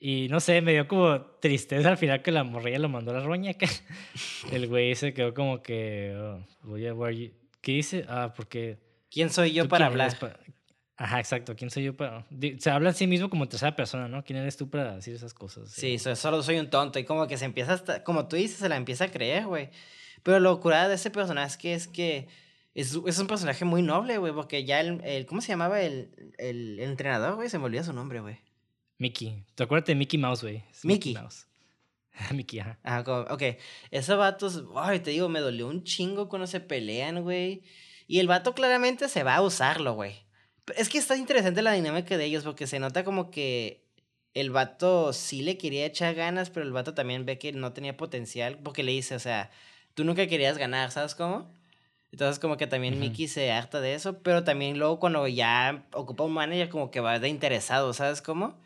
Y no sé, me dio como tristeza al final que la morrilla lo mandó a la roña. que El güey se quedó como que, oh, voy a, where you- ¿qué dice? Ah, porque... ¿Quién soy yo ¿tú para hablar? pa- Ajá, exacto. ¿Quién soy yo para...? Se habla a sí mismo como tercera persona, ¿no? ¿Quién eres tú para decir esas cosas? Sí, so- solo soy un tonto y como que se empieza hasta, como tú dices, se la empieza a creer, güey. Pero lo curada de ese personaje es que es es, un personaje muy noble, güey, porque ya el, el- ¿cómo se llamaba el, el, entrenador, güey? Se me su nombre, güey. Mickey. ¿Te acuerdas de Mickey Mouse, güey? Es Mickey. Mouse. Mickey, ajá. Ajá, como, ok. Esos vatos, ay, te digo, me dolió un chingo cuando se pelean, güey. Y el vato claramente se va a usarlo, güey. Es que está interesante la dinámica de ellos porque se nota como que el vato sí le quería echar ganas, pero el vato también ve que no tenía potencial porque le dice, o sea, tú nunca querías ganar, ¿sabes cómo? Entonces como que también Ujú. Mickey se harta de eso, pero también luego cuando ya ocupa un manager como que va de interesado, ¿sabes cómo?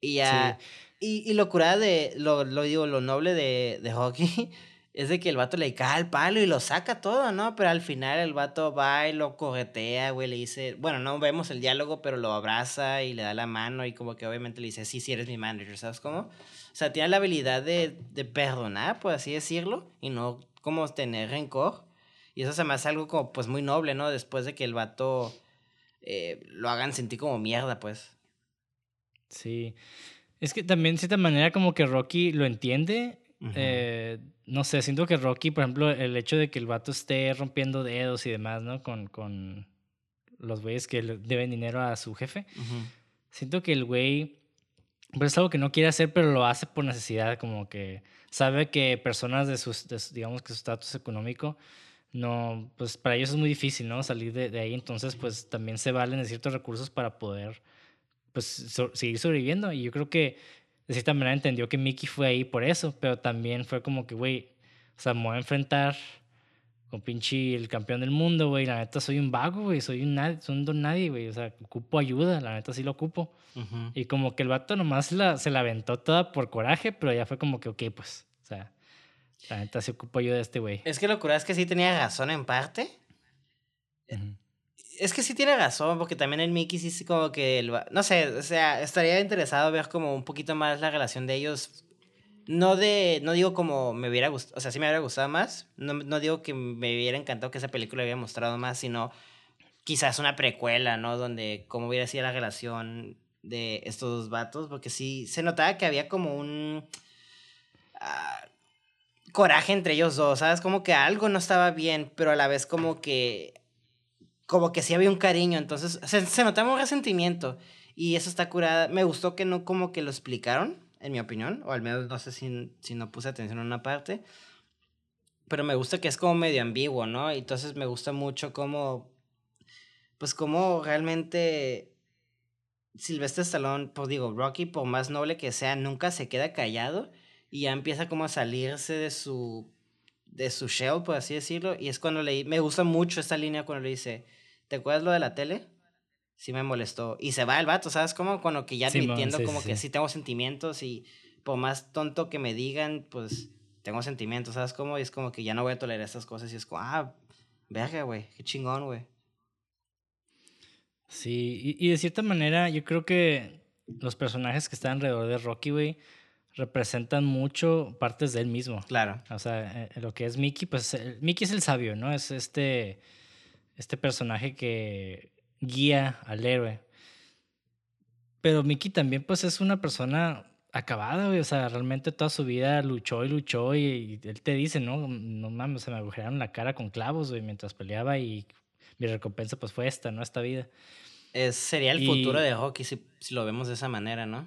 Y ya... Y, y lo curada de, lo, lo digo, lo noble de, de Rocky es de que el vato le cae al palo y lo saca todo, ¿no? Pero al final el vato va y lo corretea, güey, le dice, bueno, no vemos el diálogo, pero lo abraza y le da la mano y como que obviamente le dice, sí, sí, eres mi manager, ¿sabes cómo? O sea, tiene la habilidad de, de perdonar, por así decirlo, y no como tener rencor. Y eso se me hace algo como, pues, muy noble, ¿no? Después de que el vato eh, lo hagan sentir como mierda, pues. Sí. Es que también de cierta manera como que Rocky lo entiende. eh, no sé, siento que Rocky, por ejemplo, el hecho de que el vato esté rompiendo dedos y demás, ¿no? Con, con los güeyes que le deben dinero a su jefe. Ujú. Siento que el güey, pues es algo que no quiere hacer, pero lo hace por necesidad, como que sabe que personas de sus, de digamos que su estatus económico, no, pues para ellos es muy difícil, ¿no? Salir de, de ahí, entonces pues también se valen de ciertos recursos para poder, pues, so- seguir sobreviviendo. Y yo creo que de cierta manera entendió que Mickey fue ahí por eso, pero también fue como que, güey, o sea, me voy a enfrentar con pinche el campeón del mundo, güey. La neta soy un vago, güey. Soy un, nadie, soy un don nadie, güey. O sea, ocupo ayuda. La neta sí lo ocupo. Ujú. Y como que el vato nomás la, se la aventó toda por coraje, pero ya fue como que, ok, pues, o sea, la neta sí ocupo ayuda de este güey. Es que lo curada es que sí tenía razón en parte. Ujú. Es que sí tiene razón, porque también el Mickey sí como que... el no sé, o sea, estaría interesado ver como un poquito más la relación de ellos. No de... No digo como me hubiera gustado... O sea, sí me hubiera gustado más. No, no digo que me hubiera encantado que esa película hubiera mostrado más, sino quizás una precuela, ¿no? Donde cómo hubiera sido la relación de estos dos vatos, porque sí se notaba que había como un... ah, coraje entre ellos dos, ¿sabes? Como que algo no estaba bien, pero a la vez como que como que sí había un cariño, entonces se, notaba un resentimiento y eso está curada. Me gustó que no como que lo explicaron, en mi opinión, o al menos no sé si, si no puse atención en una parte, pero me gusta que es como medio ambiguo, ¿no? Y entonces me gusta mucho cómo, pues cómo realmente Sylvester Stallone, pues digo, Rocky, por más noble que sea, nunca se queda callado y ya empieza como a salirse de su de su shell, por así decirlo, y es cuando le me gusta mucho esta línea cuando le dice, ¿te acuerdas lo de la tele? Sí me molestó. Y se va el vato, ¿sabes? Como cuando que ya admitiendo sí, como sí, que sí. sí tengo sentimientos y por más tonto que me digan, pues tengo sentimientos, ¿sabes? Como y es como que ya no voy a tolerar estas cosas y es como, ah, verga, güey, qué chingón, güey. Sí, y, y de cierta manera yo creo que los personajes que están alrededor de Rocky, güey, representan mucho partes de él mismo. Claro. O sea, eh, lo que es Mickey, pues eh, Mickey es el sabio, ¿no? Es este, este personaje que guía al héroe. Pero Mickey también, pues, es una persona acabada, güey. O sea, realmente toda su vida luchó y luchó y, y él te dice, ¿no? No mames, se me agujeraron la cara con clavos, güey, mientras peleaba y mi recompensa, pues, fue esta, ¿no? Esta vida. Es, sería el Y- futuro de si, si lo vemos de esa manera, ¿no?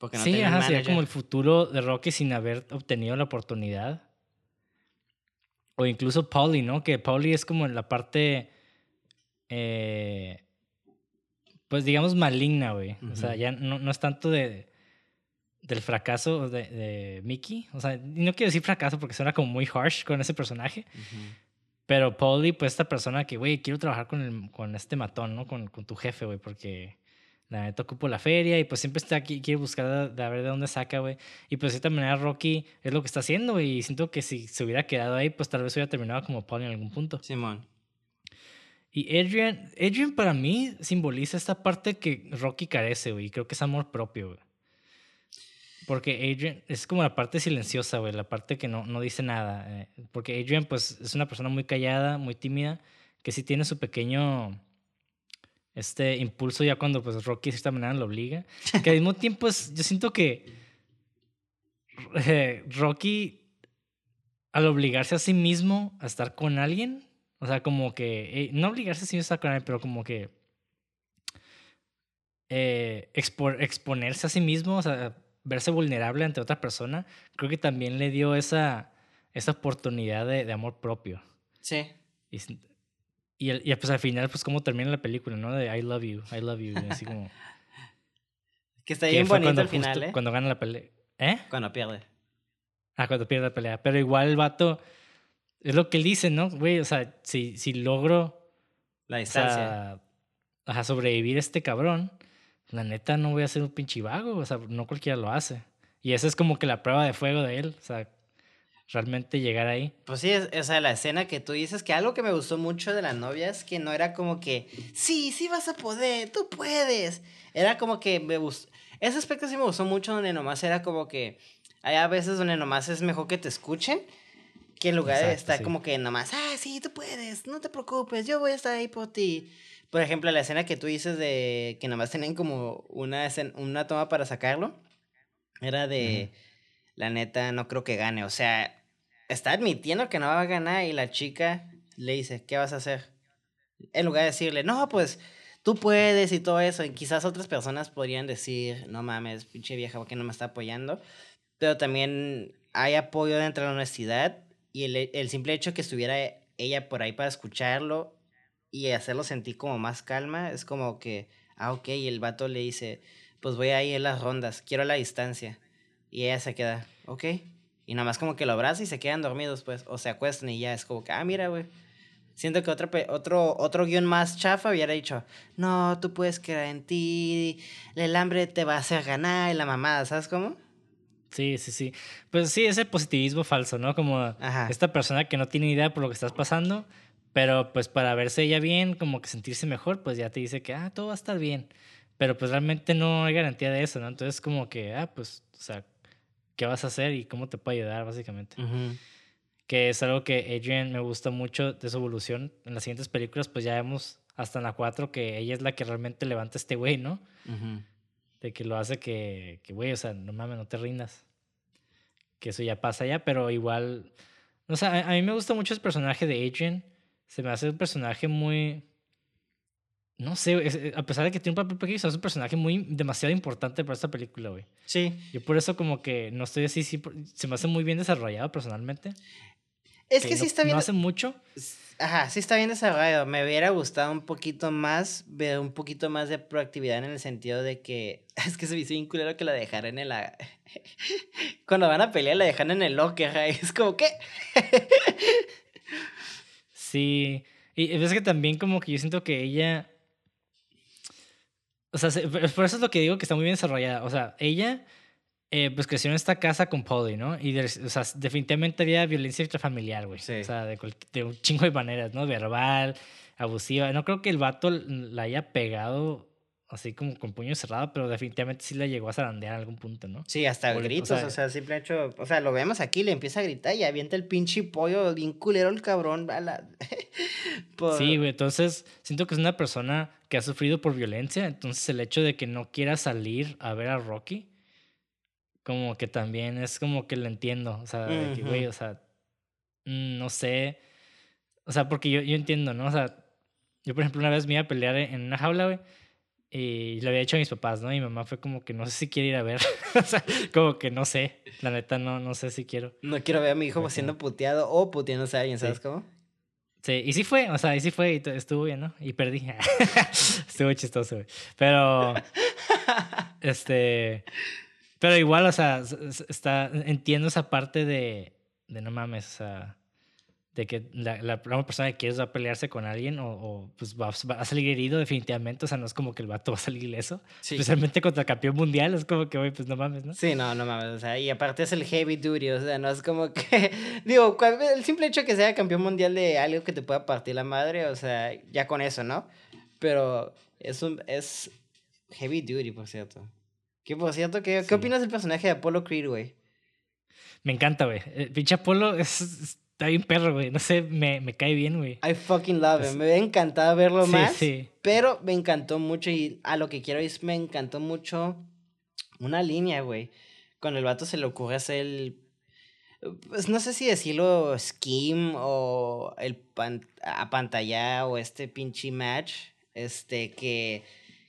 Porque no sí, ajá, sería como el futuro de Rocky sin haber obtenido la oportunidad. O incluso Pauli, ¿no? Que Pauli es como la parte, eh, pues digamos, maligna, güey. O sea, ya no, no es tanto de, del fracaso de, de Mickey. O sea, no quiero decir fracaso porque suena como muy harsh con ese personaje. Ujú. Pero Pauli, pues esta persona que, güey, quiero trabajar con, el, con este matón, ¿no? Con, con tu jefe, güey, porque la neta ocupo la feria y pues siempre está aquí, quiere buscar de, a ver de dónde saca, güey. Y pues de cierta manera Rocky es lo que está haciendo, güey. Y siento que si se hubiera quedado ahí, pues tal vez hubiera terminado como Pauli en algún punto. Simón. Y Adrian, Adrian para mí simboliza esta parte que Rocky carece, güey. Creo que es amor propio, güey. Porque Adrian es como la parte silenciosa, güey, la parte que no, no dice nada. eh, porque Adrian, pues, es una persona muy callada, muy tímida, que sí tiene su pequeño este impulso ya cuando pues Rocky de cierta manera lo obliga. Que al mismo tiempo es, yo siento que eh, Rocky, al obligarse a sí mismo a estar con alguien, o sea, como que, eh, no obligarse a sí mismo a estar con alguien, pero como que eh, expo- exponerse a sí mismo, o sea, verse vulnerable ante otra persona, creo que también le dio esa, esa oportunidad de, de amor propio. Sí. Y, y, el- y, pues al final, pues cómo termina la película, ¿no? De I love you, I love you, así como... Que está bien bonito al final, justo- ¿eh? Cuando gana la pelea. ¿Eh? Cuando pierde. Ah, cuando pierde la pelea. Pero igual el vato, es lo que él dice, ¿no? Güey, o sea, si, si logro La o distancia. sea, ajá, sobrevivir a este cabrón, la neta no voy a ser un pinche vago, o sea, no cualquiera lo hace. Y esa es como que la prueba de fuego de él, o sea, realmente llegar ahí. Pues sí, o sea, la escena que tú dices, que algo que me gustó mucho de la novia es que no era como que, sí, sí vas a poder, tú puedes. Era como que me gustó, ese aspecto sí me gustó mucho donde nomás era como que, hay a veces donde nomás es mejor que te escuchen, que en lugar de estar como que nomás, ah, sí, tú puedes, no te preocupes, yo voy a estar ahí por ti. Por ejemplo, la escena que tú dices de que nomás tenían como una, una toma para sacarlo, era de, la neta, no creo que gane. O sea, está admitiendo que no va a ganar y la chica le dice, ¿qué vas a hacer? En lugar de decirle, no, pues tú puedes y todo eso. Y quizás otras personas podrían decir, no mames, pinche vieja, ¿por qué no me está apoyando? Pero también hay apoyo dentro de la honestidad y el, el simple hecho que estuviera ella por ahí para escucharlo y hacerlo sentir como más calma, es como que, ah, ok, y el vato le dice, pues voy ahí en las rondas, quiero la distancia. Y ella se queda, ok. Y nada más como que lo abraza y se quedan dormidos, pues, o se acuestan y ya es como que, ah, mira, güey. Siento que otro, otro, otro guion más chafa hubiera dicho, no, tú puedes creer en ti, el hambre te va a hacer ganar y la mamada, ¿sabes cómo? Sí, sí, sí. Pues sí, ese positivismo falso, ¿no? Como esta persona que no tiene idea por lo que estás pasando, pero pues para verse ella bien, como que sentirse mejor, pues ya te dice que, ah, todo va a estar bien. Pero pues realmente no hay garantía de eso, ¿no? Entonces como que, ah, pues, o sea, ¿qué vas a hacer y cómo te puede ayudar, básicamente? Que es algo que Adrian me gusta mucho de su evolución. En las siguientes películas, pues ya vemos hasta en la 4 que ella es la que realmente levanta este güey, ¿no? De que lo hace que, que, güey, o sea, no mames, no te rindas. Que eso ya pasa ya, pero igual... O sea, a, a mí me gusta mucho el personaje de Adrian se me hace un personaje muy... No sé, eh, a pesar de que tiene un papel pequeño, es un personaje muy demasiado importante para esta película, güey. Sí. Yo por eso como que no estoy así, sí, se me hace muy bien desarrollado personalmente. Es que, sí está bien. No hace mucho. Ajá, sí está bien desarrollado. Me hubiera gustado un poquito más, ver un poquito más de proactividad en el sentido de que es que se me hizo bien culero que la dejaran en la... Cuando van a pelear la dejan en el locker, es como que... Sí. Y es que también como que yo siento que ella... O sea, por eso es lo que digo que está muy bien desarrollada. O sea, ella eh, pues creció en esta casa con Polly, ¿no? Y o sea, definitivamente había violencia intrafamiliar, güey. Sí. O sea, de, de, un chingo de maneras, ¿no? Verbal, abusiva. No creo que el vato la haya pegado así como con puño cerrado, pero definitivamente sí le llegó a zarandear en algún punto, ¿no? Sí, hasta gritos, o sea, simple hecho, o sea, lo vemos aquí, le empieza a gritar y avienta el pinche pollo, bien culero el cabrón, a la... Sí, güey, entonces siento que es una persona que ha sufrido por violencia, entonces el hecho de que no quiera salir a ver a Rocky, como que también es como que lo entiendo, o sea, de que, güey, o sea, mm, no sé, o sea, porque yo, yo entiendo, ¿no? O sea, yo por ejemplo una vez me iba a pelear en una jaula, güey, y lo había hecho a mis papás, ¿no? Y mi mamá fue como que no sé si quiere ir a ver. o sea, como que no sé. La neta, no, no sé si quiero. No quiero ver a mi hijo siendo puteado o puteándose a alguien, ¿sabes cómo? Sí, y sí fue, o sea, y sí fue, y estuvo bien, ¿no? Y perdí. estuvo chistoso, güey. Pero, este, pero igual, o sea, está, entiendo esa parte de, de no mames, o sea, de que la, la, persona que quieres va a pelearse con alguien o, o pues va, a salir herido definitivamente, o sea, no es como que el vato va a salir ileso, especialmente contra el campeón mundial, es como que, güey, pues no mames, ¿no? Sí, no, no mames, o sea, y aparte es el heavy duty, o sea, no es como que, digo, el simple hecho de que sea campeón mundial de algo que te pueda partir la madre, o sea, ya con eso, ¿no? Pero es un, es heavy duty, por cierto. Que por cierto, ¿qué, ¿qué opinas del personaje de Apollo Creed, güey? Me encanta, güey. El pinche Apolo es Está bien perro, güey. No sé, me, me cae bien, güey. I fucking love him. Me encantado verlo más. Sí. Pero me encantó mucho y a lo que quiero es, me encantó mucho una línea, güey. Cuando el vato se le ocurre hacer el... Pues no sé si decirlo skim o el pan, pantalla o este pinche match. Este, que,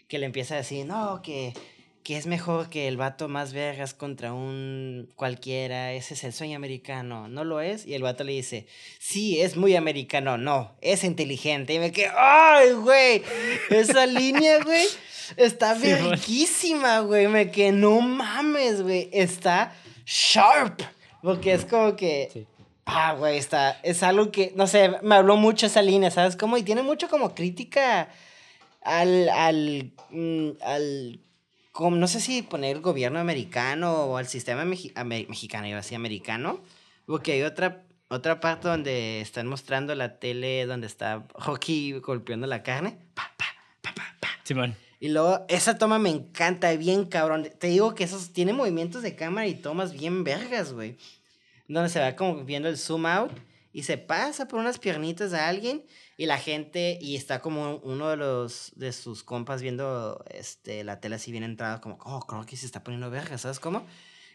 que le empieza a decir, no, que que es mejor que el vato más vergas contra un cualquiera, ese es el sueño americano, ¿no lo es? Y el vato le dice, sí, es muy americano, no, es inteligente. Y me quedé, ¡ay, güey! Esa línea, güey, está sí, güey. Me quedé, no mames, güey, está sharp. Porque es como que... Ah, güey, está. Es algo que, no sé, me habló mucho esa línea, ¿sabes cómo? Y tiene mucho como crítica al. al. Mm, al como, no sé si poner el gobierno americano o el sistema mexicano, iba así, americano, porque hay otra, otra parte donde están mostrando la tele donde está Rocky golpeando la carne. Pa, pa, pa, pa, pa. Simón. Y luego, esa toma me encanta, bien cabrón. Te digo que esos tiene movimientos de cámara y tomas bien vergas, güey. Donde se va como viendo el zoom out y se pasa por unas piernitas a alguien y la gente, y está como uno de los, de sus compas viendo este, la tele así bien entrada, como, oh, creo que se está poniendo verga, ¿sabes cómo?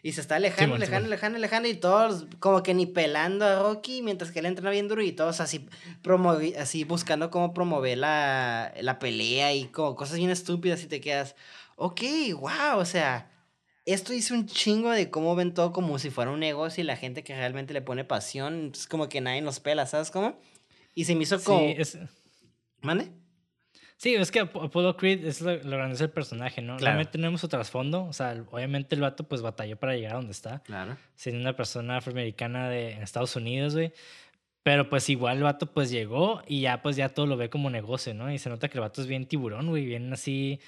Y se está alejando, alejando, alejando, alejando, y todos como que ni pelando a Rocky, mientras que él entra bien duro y todos así, así buscando cómo promover la, la pelea y como cosas bien estúpidas y te quedas, ok, wow, o sea, esto dice un chingo de cómo ven todo como si fuera un negocio y la gente que realmente le pone pasión, es como que nadie los pela, ¿sabes cómo? Y se me hizo como... Sí, es... ¿Mande? Sí, es que Apollo Creed es lo, grande del personaje, ¿no? Realmente tenemos su trasfondo. O sea, obviamente el vato pues batalló para llegar a donde está. Claro. Siendo una persona afroamericana de en Estados Unidos, güey. Pero pues igual el vato pues llegó y ya pues ya todo lo ve como negocio, ¿no? Y se nota que el vato es bien tiburón, güey. Bien así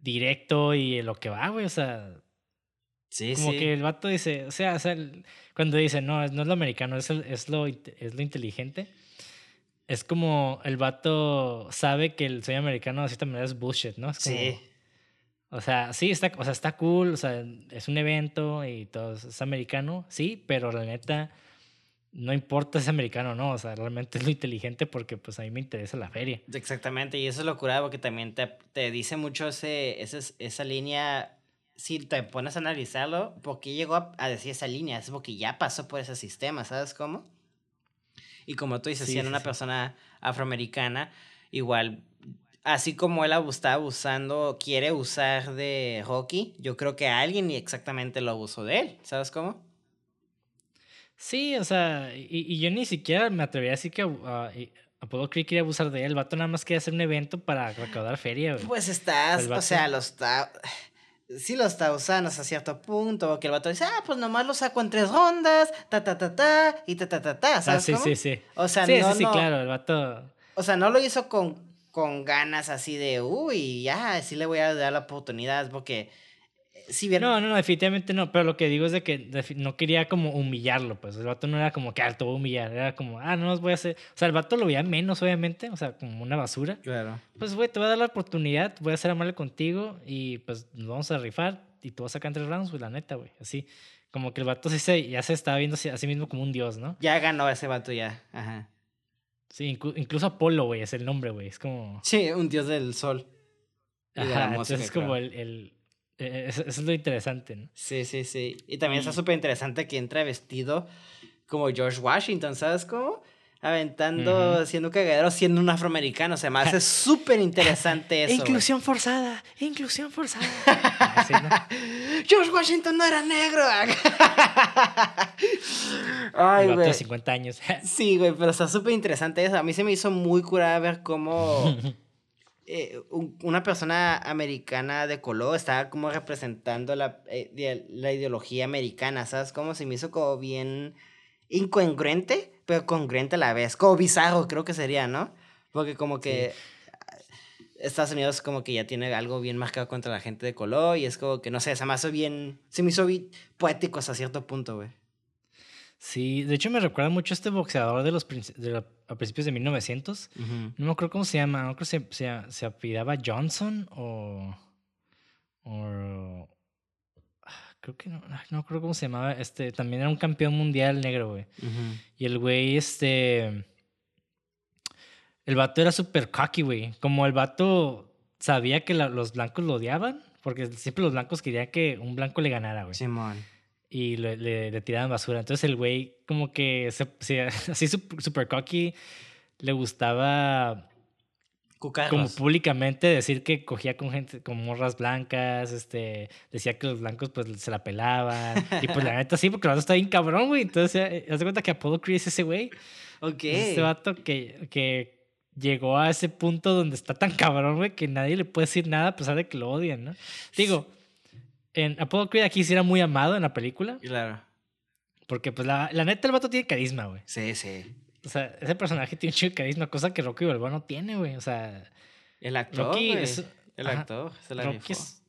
directo y lo que va, güey. O sea... Sí, como que el vato dice, o sea, o sea cuando dice, no, no es lo americano, es, es, lo, es lo inteligente es como el vato sabe que el sueño americano de cierta manera es bullshit, ¿no? sí. O sea, sí, está, o sea, está cool, o sea, es un evento y todo, es americano, sí, pero la neta, no importa si es americano o no, o sea, realmente es lo inteligente porque pues a mí me interesa la feria. Exactamente, y eso es lo curado porque también te, te dice mucho ese, ese, esa línea, si te pones a analizarlo, ¿por qué llegó a, a decir esa línea? Es porque ya pasó por ese sistema, ¿sabes cómo? Y como tú dices, siendo una persona afroamericana, igual, así como él está abusando, quiere usar de Rocky, yo creo que alguien exactamente lo abusó de él, ¿sabes cómo? Sí, o sea, y, yo ni siquiera me atrevería a decir que uh, Apolo Creed quería abusar de él. El vato nada más quería hacer un evento para recaudar feria, Pues estás, o sea, lo está sí lo está usando hasta cierto punto, que el vato dice, ah, pues nomás lo saco en tres rondas, ta, ta, ta, ta, y ta, ta, ta, ta, ¿sabes ah, sí, sí, sí. O sea, sí, no, sí, sí, claro, el vato... O sea, no lo hizo con, con ganas así de, uy, ya, sí le voy a dar la oportunidad, porque no, no, definitivamente no. Pero lo que digo es de que no quería como humillarlo, pues. El vato no era como que, ah, te voy a humillar. Era como, ah, no los voy a hacer. O sea, el vato lo veía menos, obviamente. O sea, como una basura. Claro. Pues, güey, te voy a dar la oportunidad. Voy a ser amable contigo. Y pues nos vamos a rifar. Y tú vas a sacar tres rounds, güey, la neta, güey. Así. Como que el vato sí se, ya se estaba viendo a sí mismo como un dios, ¿no? Ya ganó ese vato, ya. Ajá. Sí, incluso Apolo, güey, es el nombre, güey. Es como. Sí, un dios del sol. Ajá, entonces es como el eh, eso, es lo interesante, ¿no? Sí, sí, sí. Y también está súper interesante que entra vestido como George Washington, ¿sabes cómo? Aventando, siendo un cagadero, siendo un afroamericano. O sea, me hace súper interesante eso. Inclusión forzada, inclusión forzada. George Washington no era negro. Ay, güey. 50 años. sí, güey, pero está súper interesante eso. A mí se me hizo muy curada ver cómo eh, una persona americana de color estaba como representando la, eh, la ideología americana, ¿sabes? Como se me hizo como bien incongruente, pero congruente a la vez, como bizarro creo que sería, ¿no? Porque como que Estados Unidos como que ya tiene algo bien marcado contra la gente de color y es como que, no sé, se me hizo bien, se me hizo bien poético hasta cierto punto, güey. Sí, de hecho me recuerda mucho a este boxeador de los de a principios de 1900. No me acuerdo cómo se llama, no creo que se, se, apellidaba Johnson o... o creo que no, no creo cómo se llamaba. Este, también era un campeón mundial negro, güey. Y el güey, este... El vato era súper cocky, güey. Como el vato sabía que los blancos lo odiaban, porque siempre los blancos querían que un blanco le ganara, güey. Simón y le, le, tiraban basura. Entonces el güey como que se, así super cocky le gustaba como públicamente decir que cogía con gente con morras blancas, este, decía que los blancos pues se la pelaban. y pues la neta sí, porque el vato está bien cabrón, güey. Entonces, eh, haz de cuenta que Apollo Creed es ese güey. Ok. Este vato que, que llegó a ese punto donde está tan cabrón, güey, que nadie le puede decir nada a pesar de que lo odian, ¿no? Digo, en Apollo Creed aquí sí era muy amado en la película. Claro. Porque, pues, la, la neta, el vato tiene carisma, güey. Sí, sí. O sea, ese personaje tiene un chido carisma, cosa que Rocky Balboa no tiene, güey. O sea. El actor. Rocky es, el actor. Se la Rocky es,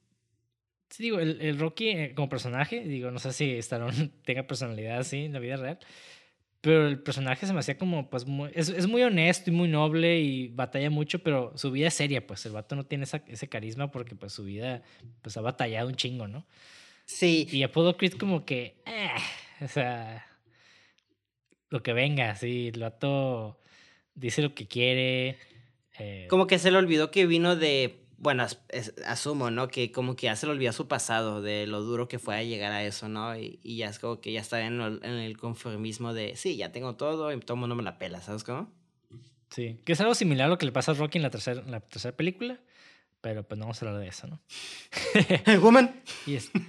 sí, digo, el, el Rocky eh, como personaje, digo, no sé si Stallone tenga personalidad así en la vida real, pero el personaje se me hacía como, pues, muy, es, es muy honesto y muy noble y batalla mucho, pero su vida es seria, pues, el vato no tiene esa- ese carisma porque, pues, su vida, pues, ha batallado un chingo, ¿no? Sí, Y Apollo Creed como que, eh, o sea, lo que venga, sí, el vato dice lo que quiere. eh, como que se le olvidó que vino de, bueno, es- asumo, ¿no? Que como que ya se le olvidó su pasado, de lo duro que fue a llegar a eso, ¿no? Y, y ya es como que ya está en el, en el conformismo de, sí, ya tengo todo y todo el mundo me la pela, ¿sabes cómo? Sí, que es algo similar a lo que le pasa a Rocky en la tercera, en la tercera película, pero pues no vamos a hablar de eso, ¿no? Hey, woman. Y es...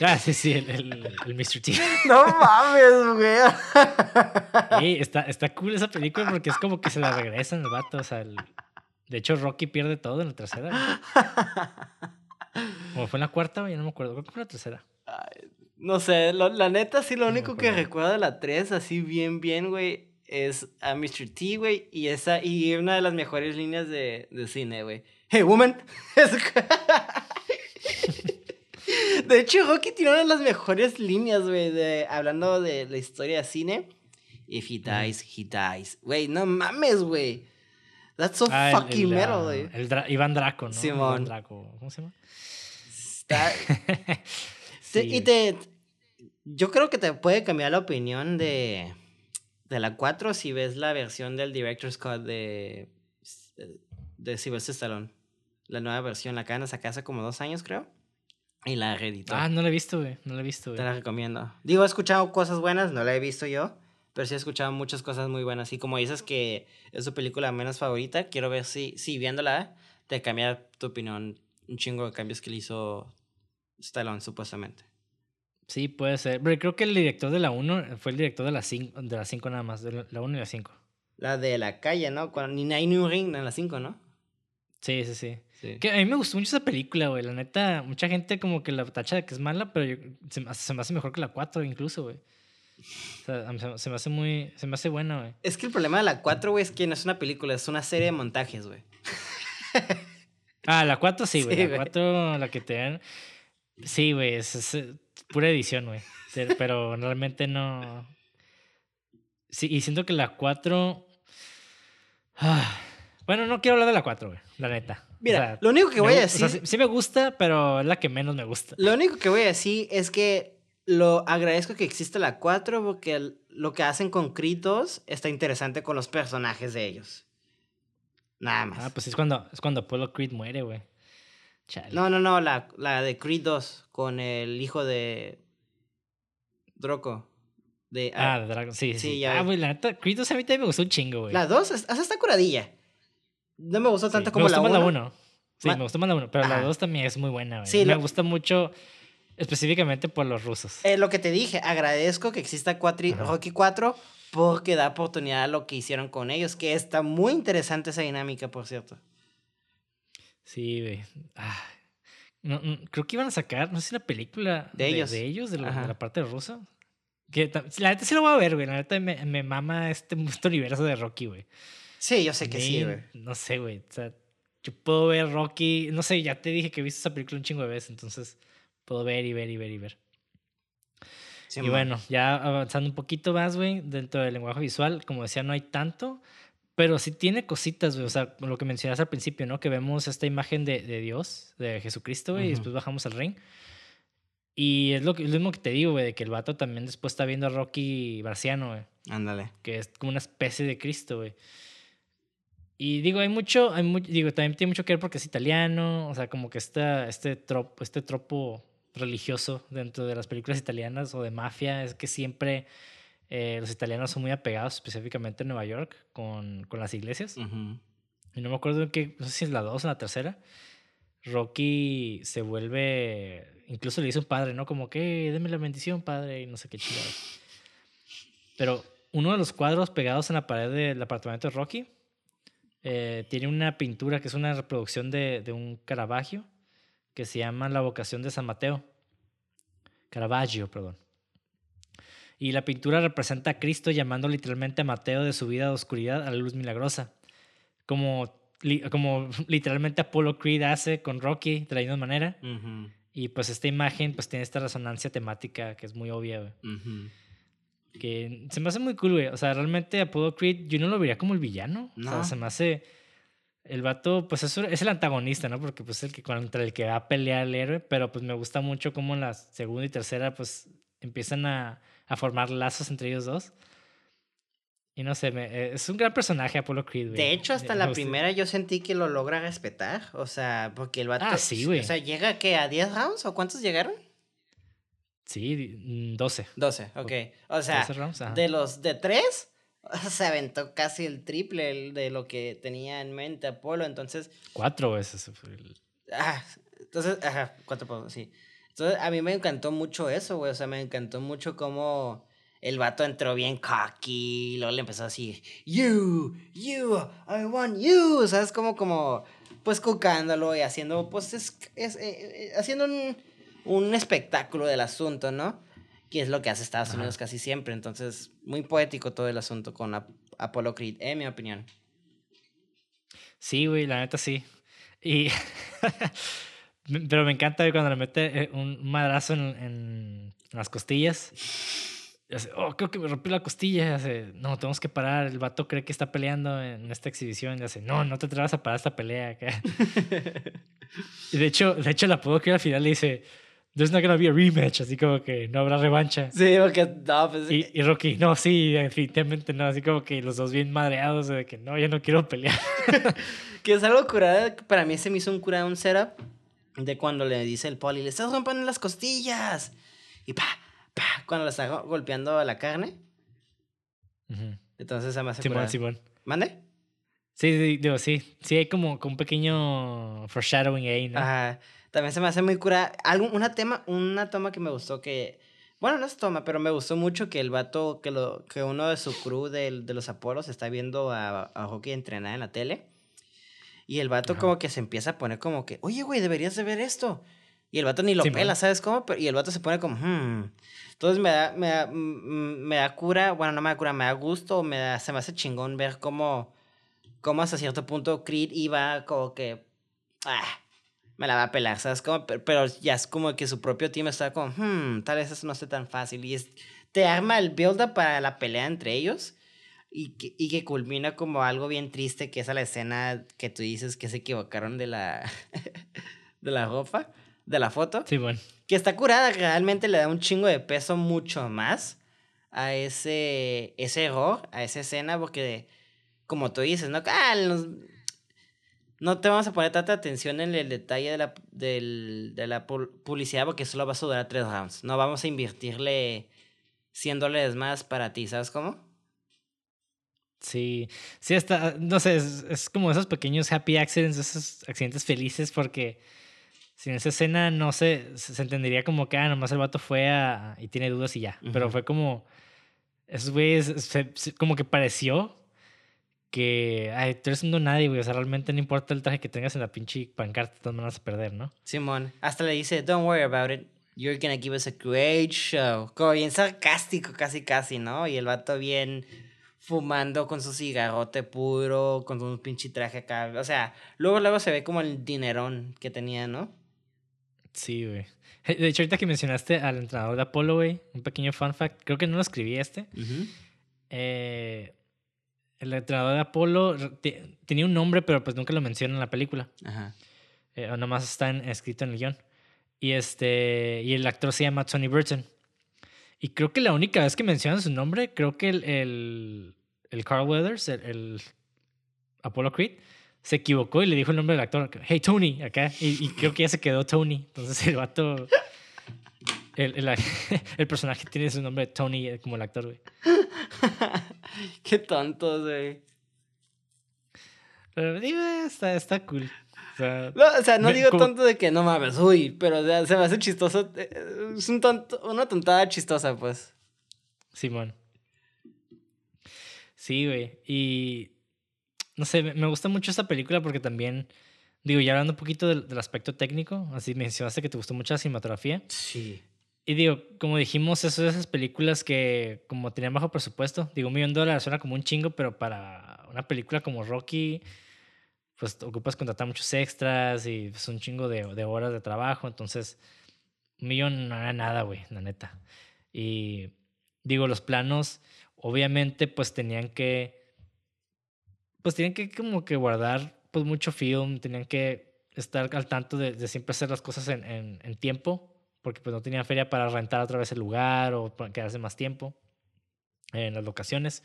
Ah, sí, sí, el, el, el Mr. T. No mames, güey. Ey, está, está cool esa película porque es como que se la regresan el vato, o sea, el- de hecho Rocky pierde todo en la tercera. Como fue en la cuarta, güey, ya no me acuerdo, creo que fue en la tercera. No sé, lo- la neta, sí, lo No único que recuerdo de la 3, así bien, bien, güey, es a Mr. T, güey, y esa, y una de las mejores líneas de, de cine, güey. Hey, woman. de hecho, Rocky tiene una de las mejores líneas, güey, de, hablando de la historia de cine. If he dies, he dies. Güey, no mames, güey. That's so Ah, fucking el, metal, ah, güey. el Dra- Iván Draco, ¿no? Simón. Iván Draco, ¿cómo se llama? Está, Te- Sí, y te. Yo creo que te puede cambiar la opinión de. De la 4 si ves la versión del Director's Cut de. De Sylvester Stallone. La nueva versión, la acaban de sacar hace como dos años, creo. Y la reeditó. Ah, no la he visto, güey, no la he visto, Te güey. la recomiendo. Digo, he escuchado cosas buenas, no la he visto yo. Pero sí he escuchado muchas cosas muy buenas. Y como dices que es tu película menos favorita, quiero ver si, si viéndola te cambia tu opinión. Un chingo de cambios que le hizo Stallone, supuestamente. Sí, puede ser. Pero creo que el director de la 1 fue el director de la 5 de la 5 nada más, de la 1 y la 5. La de la calle, ¿no? Cuando, ni hay New Ring en la 5, ¿no? Sí, sí, sí. Sí. Que a mí me gustó mucho esa película, güey. La neta, mucha gente como que la tacha de que es mala, pero yo- se, se me hace mejor que la 4 incluso, güey. O sea, se, se me hace muy... Se me hace buena, güey. Es que el problema de la 4, güey, es que no es una película, es una serie de montajes, güey. Ah, la 4 sí, güey. Sí, la güey. 4, la que te dan... Sí, güey, es, es, eh, pura edición, güey. Pero realmente no... Sí, y siento que la 4... Ah, bueno, no quiero hablar de la 4, güey. La neta. O Mira, sea, lo único que me voy a gu- o sea, decir- sí, sí me gusta, pero es la que menos me gusta. Lo único que voy a decir es que lo agradezco que existe la 4 porque el- lo que hacen con Creed 2 está interesante con los personajes de ellos. Nada más. Ah, pues es cuando, es cuando Apollo Creed muere, güey. No, no, no, la, la de Creed 2 con el hijo de Droco. De, Ah, de Dragon, sí, sí. Sí, sí. ya Ah, güey, la neta, Creed 2 a mí también me gustó un chingo, güey. La 2, esa está curadilla. No me gustó Sí, tanto me como gustó la más 1. la 1. Sí, me gustó más la 1, pero la Ajá. 2 también es muy buena, güey. Sí, me lo- gusta mucho específicamente por los rusos. Eh, lo que te dije, agradezco que exista. Rocky 4 porque da oportunidad a lo que hicieron con ellos, que está muy interesante esa dinámica, por cierto. Sí, güey. Ah, no, no, creo que iban a sacar, no sé si la película De ellos. de, ellos, de, la- de Ajá. la parte rusa. Que la neta sí lo voy a ver, güey. La neta me, me mama este, este universo de Rocky, güey. Sí, yo sé que sí, güey. No sé, güey. O sea, yo puedo ver Rocky. No sé, ya te dije que he visto esa película un chingo de veces. Entonces, puedo ver y ver y ver y ver. Sí, y man. bueno, ya avanzando un poquito más, güey, dentro del lenguaje visual, como decía, no hay tanto. Pero sí tiene cositas, güey. O sea, lo que mencionaste al principio, ¿no? Que vemos esta imagen de, de Dios, de Jesucristo, güey, y Ujú. después bajamos al ring. Y es lo, que, es lo mismo que te digo, güey, de que el vato también después está viendo a Rocky Barciano, güey Ándale. que es como una especie de Cristo, güey. Y digo, hay mucho, hay mu- digo, también tiene mucho que ver porque es italiano, o sea, como que esta, este tropo, este tropo religioso dentro de las películas italianas o de mafia es que siempre eh, los italianos son muy apegados, específicamente en Nueva York, con, con las iglesias. Ujú. Y no me acuerdo en qué, no sé si es la 2 o la tercera. Rocky se vuelve, incluso le dice un padre, ¿no? Como que, deme la bendición, padre, y no sé qué chingado. Pero uno de los cuadros pegados en la pared del apartamento de Rocky eh, tiene una pintura que es una reproducción de, de un Caravaggio que se llama La vocación de San Mateo. Caravaggio, perdón. Y la pintura representa a Cristo llamando literalmente a Mateo de su vida de oscuridad a la luz milagrosa. Como, como literalmente Apollo Creed hace con Rocky de la misma manera. Y pues esta imagen pues tiene esta resonancia temática que es muy obvia, güey. Que se me hace muy cool, güey. O sea, realmente Apollo Creed yo no lo vería como el villano. O sea, No. se me hace... El vato, pues eso es el antagonista, ¿no? Porque pues es el que contra el que va a pelear el héroe. Pero pues me gusta mucho cómo en la segunda y tercera pues empiezan a, a formar lazos entre ellos dos. Y no sé, me- eh, es un gran personaje Apollo Creed, güey. De hecho, hasta la primera yo sentí que lo logra respetar. O sea, porque el vato. Ah, sí, güey. O sea, ¿llega que a 10 rounds? ¿O cuántos llegaron? Sí, di- mm, 12. 12, ok. O sea, 12 rounds, de los de 3, se aventó casi el triple de lo que tenía en mente Apolo. Entonces, Cuatro veces. fue el- ah, entonces, ajá, cuatro sí. Entonces, a mí me encantó mucho eso, güey. O sea, me encantó mucho cómo el vato entró bien cocky. y Luego le empezó así, you, you, I want you. ¿Sabes? Como, como, pues cucándolo y haciendo, pues, es, es, eh, eh, haciendo un, un espectáculo del asunto, ¿no? Que es lo que hace Estados Ajá. Unidos casi siempre. Entonces, muy poético todo el asunto con Ap- Apollo Creed, en mi opinión. Sí, güey, la neta sí. Y. Pero me encanta güey, cuando le mete eh, un madrazo en, en las costillas. Hace, oh, creo que me rompí la costilla. Hace, no, tenemos que parar. El vato cree que está peleando en esta exhibición. Y hace, no, no te atrevas a parar esta pelea. acá". y de hecho, de hecho, la puedo que al final le dice, there's not gonna be a rematch. Así como que no habrá revancha. Sí, porque, no, pues, Y, y Rocky, no, sí, definitivamente no. Así como que los dos bien madreados de que no, ya no quiero pelear. Que es algo curada, que para mí se me hizo un curada un setup de cuando le dice el poli, le estás rompiendo las costillas. Y pa, pa, cuando le está go- golpeando a la carne. Ujú. Entonces se me hace Simón. Simón. ¿Mande? Sí, sí, digo, sí. Sí, hay como, como un pequeño foreshadowing ahí, ¿no? Ajá. También se me hace muy curada. Algo, una, tema, una toma que me gustó que... Bueno, no es toma, pero me gustó mucho que el vato, que, lo, que uno de su crew del- de, los Apolos está viendo a, a Hockey entrenar en la tele. Y el vato Ajá. como que se empieza a poner como que, oye, güey, deberías de ver esto. Y el vato ni lo Simón. pela, ¿sabes cómo? Pero- y el vato se pone como, hmm. Entonces me da, me da, mm, me da cura, bueno, no me da cura, me da gusto, me da, se me hace chingón ver cómo, cómo hasta cierto punto Creed iba como que, ah, me la va a pelar, ¿sabes? Como, pero, ya es como que su propio team está como, hmm, tal vez eso no esté tan fácil. Y es, te arma el build-up para la pelea entre ellos. Y que, y que culmina como algo bien triste, que es a la escena que tú dices que se equivocaron de la, de la ropa, de la foto. Sí, bueno. Que está curada, realmente le da un chingo de peso mucho más a ese, ese error, a esa escena, porque como tú dices, ¿no? Ah, nos- no te vamos a poner tanta atención en el detalle de la, del- de la pu- publicidad porque solo vas a durar tres rounds. No vamos a invertirle 100 dólares más para ti, ¿sabes cómo? Sí, sí, hasta, no sé, es, es como esos pequeños happy accidents, esos accidentes felices, porque sin esa escena no sé, se, se entendería como que, ah, nomás el vato fue a, y tiene dudas y ya. Pero fue como, esos güeyes, como que pareció que, ay, tú eres un nadie, güey, o sea, realmente no importa el traje que tengas en la pinche pancarta, todas maneras vas a perder, ¿no? Simón, hasta le dice, don't worry about it. You're gonna give us a great show. Como bien sarcástico, casi, casi, ¿no? Y el vato bien fumando con su cigarrote puro, con un pinche traje acá. O sea, luego, luego se ve como el dinerón que tenía, ¿no? Sí, güey. De hecho, ahorita que mencionaste al entrenador de Apolo, güey, un pequeño fun fact, creo que no lo escribí este. Eh, el entrenador de Apolo tenía un nombre, pero pues nunca lo menciona en la película. Ajá. Eh, o nomás está en- escrito en el guion. Y, este, y el actor se llama Tony Burton. Y creo que la única vez que mencionan su nombre, creo que el, el, el Carl Weathers, el, el Apollo Creed, se equivocó y le dijo el nombre del actor. Hey, Tony, acá. Y, y creo que ya se quedó Tony. Entonces el vato... El, el, el personaje tiene su nombre Tony eh, como el actor, güey. Qué tontos, güey. Pero eh, está, está cool. O sea, No, o sea, no Me- digo como- tonto de que no mames, uy, pero o sea, se me hace chistoso. eh, Es un tonto, una tontada chistosa, pues. Simón. Sí, güey. Y no sé, me me gusta mucho esta película porque también, digo, ya hablando un poquito del, del aspecto técnico, así mencionaste que te gustó mucho la cinematografía. Sí. Y digo, como dijimos, eso de esas películas que como tenían bajo presupuesto, digo, un millón de dólares suena como un chingo, pero para una película como Rocky, pues ocupas contratar muchos extras y es un chingo de, de horas de trabajo. Entonces, Un millón no era nada, güey, la neta. Y digo, los planos, obviamente, pues tenían que. Pues tenían que como que guardar pues mucho film, tenían que estar al tanto de, de siempre hacer las cosas en, en, en, tiempo, porque pues no tenían feria para rentar otra vez el lugar o para quedarse más tiempo en las locaciones.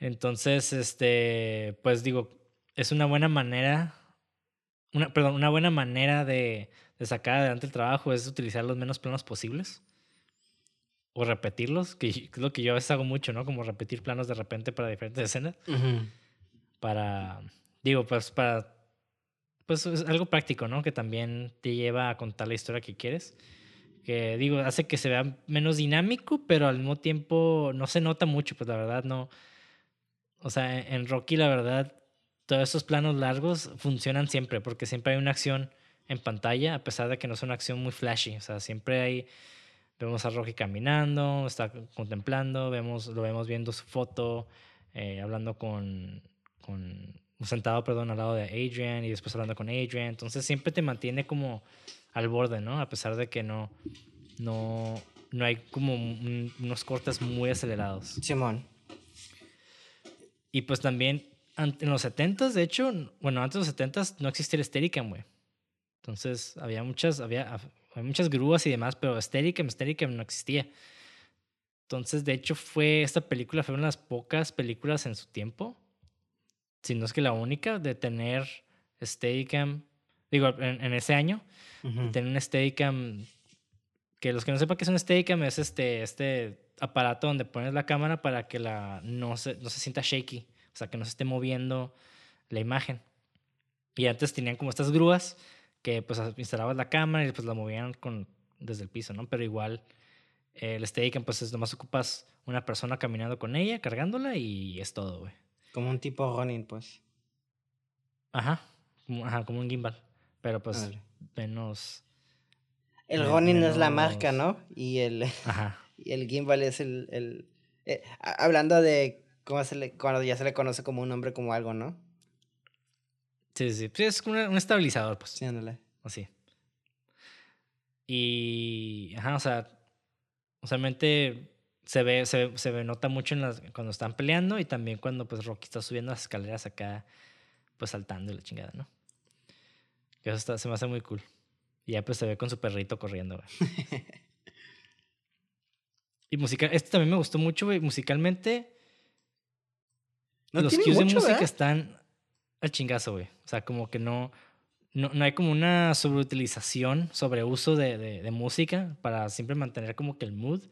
Entonces, este, pues digo, es una buena manera, una, perdón, una buena manera de, de sacar adelante el trabajo es utilizar los menos planos posibles o repetirlos, que es lo que yo a veces hago mucho, ¿no? Como repetir planos de repente para diferentes escenas. Uh -huh. Para, digo, pues para, pues es algo práctico, ¿no? Que también te lleva a contar la historia que quieres. Que digo, hace que se vea menos dinámico, pero al mismo tiempo no se nota mucho, pues la verdad no. O sea, en Rocky, la verdad, todos esos planos largos funcionan siempre, porque siempre hay una acción en pantalla, a pesar de que no es una acción muy flashy. O sea, siempre hay Vemos a Rocky caminando, está contemplando, vemos, lo vemos viendo su foto, eh, hablando con, con, sentado, perdón, al lado de Adrian y después hablando con Adrian. Entonces siempre te mantiene como al borde, ¿no? A pesar de que no, no, no hay como un, unos cortes muy acelerados. Simón. Y pues también en los 70s, de hecho, bueno, antes de los 70s no existía el Steadicam, güey. Entonces había muchas, había, muchas grúas y demás, pero Steadicam, Steadicam no existía. Entonces, de hecho, fue esta película fue una de las pocas películas en su tiempo, si no es que la única, de tener Steadicam, digo, en, en ese año, uh -huh. tener un Steadicam, que los que no sepan qué es un Steadicam, es este, este aparato donde pones la cámara para que la, no, se, no se sienta shaky, o sea, que no se esté moviendo la imagen. Y antes tenían como estas grúas que pues instalabas la cámara y después la movían con, desde el piso, ¿no? Pero igual el Steadicam pues es nomás ocupas una persona caminando con ella, cargándola y es todo, güey. Como un tipo running, pues. Ajá, ajá, como un gimbal, pero pues vale. menos... El menos... es la marca, ¿no? Y el, ajá. y el gimbal es el... el eh, hablando de cómo se le, cuando ya se le conoce como un nombre como algo, ¿no? Sí, sí, sí. Es un, un estabilizador, pues. Sí, ándale. Así. Y. Ajá, o sea. Usualmente se ve, se, se ve, nota mucho en las, cuando están peleando y también cuando pues Rocky está subiendo las escaleras acá, pues saltando y la chingada, ¿no? Que eso está, se me hace muy cool. Y ya pues se ve con su perrito corriendo, güey. y musical, este también me gustó mucho, güey. Musicalmente. No los cues de música ¿verdad? están al chingazo, güey. O sea, como que no, no, no hay como una sobreutilización, sobreuso de, de, de, música para siempre mantener como que el mood.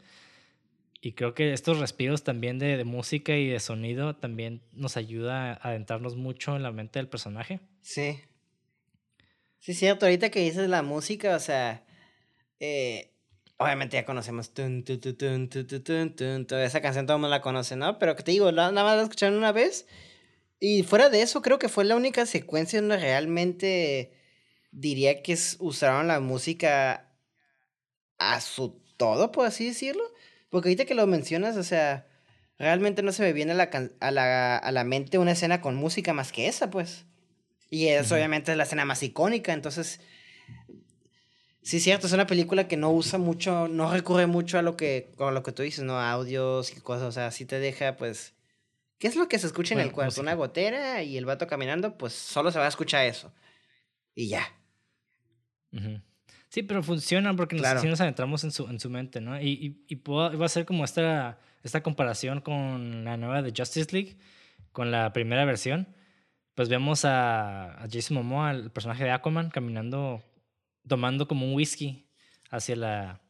Y creo que estos respiros también de, música y de sonido también nos ayuda a adentrarnos mucho en la mente del personaje. Sí. Sí, cierto. Ahorita que dices la música, o sea, eh, obviamente ya conocemos toda esa canción todo el mundo la conoce, ¿no? Pero que te digo, nada más la escucharon una vez y fuera de eso, creo que fue la única secuencia donde realmente diría que usaron la música a su todo, por así decirlo. Porque ahorita que lo mencionas, o sea, realmente no se me viene a la, a la, a la mente una escena con música más que esa, pues. Y es, uh -huh. obviamente es la escena más icónica, entonces... Sí, cierto, es una película que no usa mucho, no recurre mucho a lo que, con lo que tú dices, ¿no? A audios y cosas, o sea, sí te deja, pues, ¿Qué es lo que se escucha bueno, en el cuarto? Música. Una gotera y el vato caminando, pues solo se va a escuchar eso. Y ya. Uh -huh. Sí, pero funciona porque nos, claro. nos adentramos en su, en su mente, ¿no? Y, y, y puedo, va a ser como esta, esta comparación con la nueva de Justice League, con la primera versión. Pues vemos a, a Jason Momoa, el personaje de Aquaman, caminando, tomando como un whisky hacia la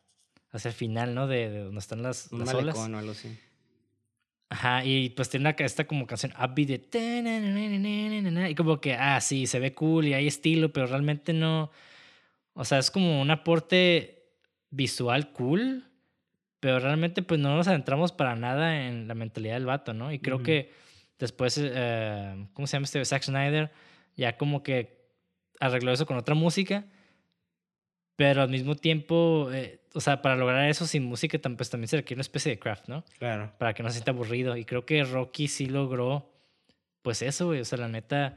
hacia el final, ¿no? De, de donde están las, un las olas. olas. O algo así. Ajá, y pues tiene una, esta como canción upbeat de... Y como que, ah, sí, se ve cool y hay estilo, pero realmente no... O sea, es como un aporte visual cool, pero realmente pues no nos adentramos para nada en la mentalidad del vato, ¿no? Y creo uh -huh. que después, uh, ¿cómo se llama este? Zack Snyder, ya como que arregló eso con otra música, pero al mismo tiempo, eh, o sea, para lograr eso sin música pues, también se requiere una especie de craft, ¿no? Claro. Para que no se sienta aburrido. Y creo que Rocky sí logró, pues eso, güey. O sea, la neta,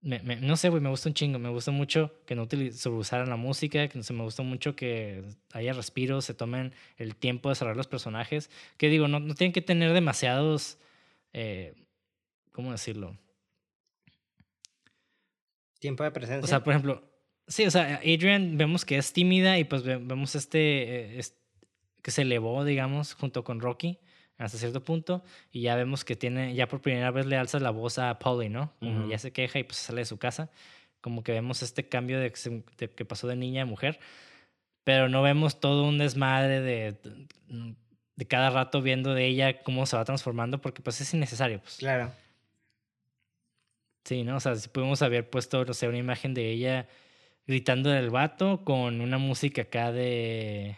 me, me, no sé, güey, me gusta un chingo. Me gusta mucho que no usaran la música, que no sé, me gusta mucho que haya respiros, se tomen el tiempo de cerrar los personajes. Que digo, no, no tienen que tener demasiados. Eh, ¿Cómo decirlo? Tiempo de presencia. O sea, por ejemplo, sí, o sea, Adrian vemos que es tímida y pues vemos este, eh, que se elevó, digamos, junto con Rocky hasta cierto punto y ya vemos que tiene, ya por primera vez le alza la voz a Polly, ¿no? Ya se queja y pues sale de su casa. Como que vemos este cambio de que, pasó de niña a mujer, pero no vemos todo un desmadre de, de, cada rato viendo de ella cómo se va transformando porque pues es innecesario. Pues. Claro. Sí, ¿no? O sea, si pudimos haber puesto, no sé, una imagen de ella gritando del vato con una música acá de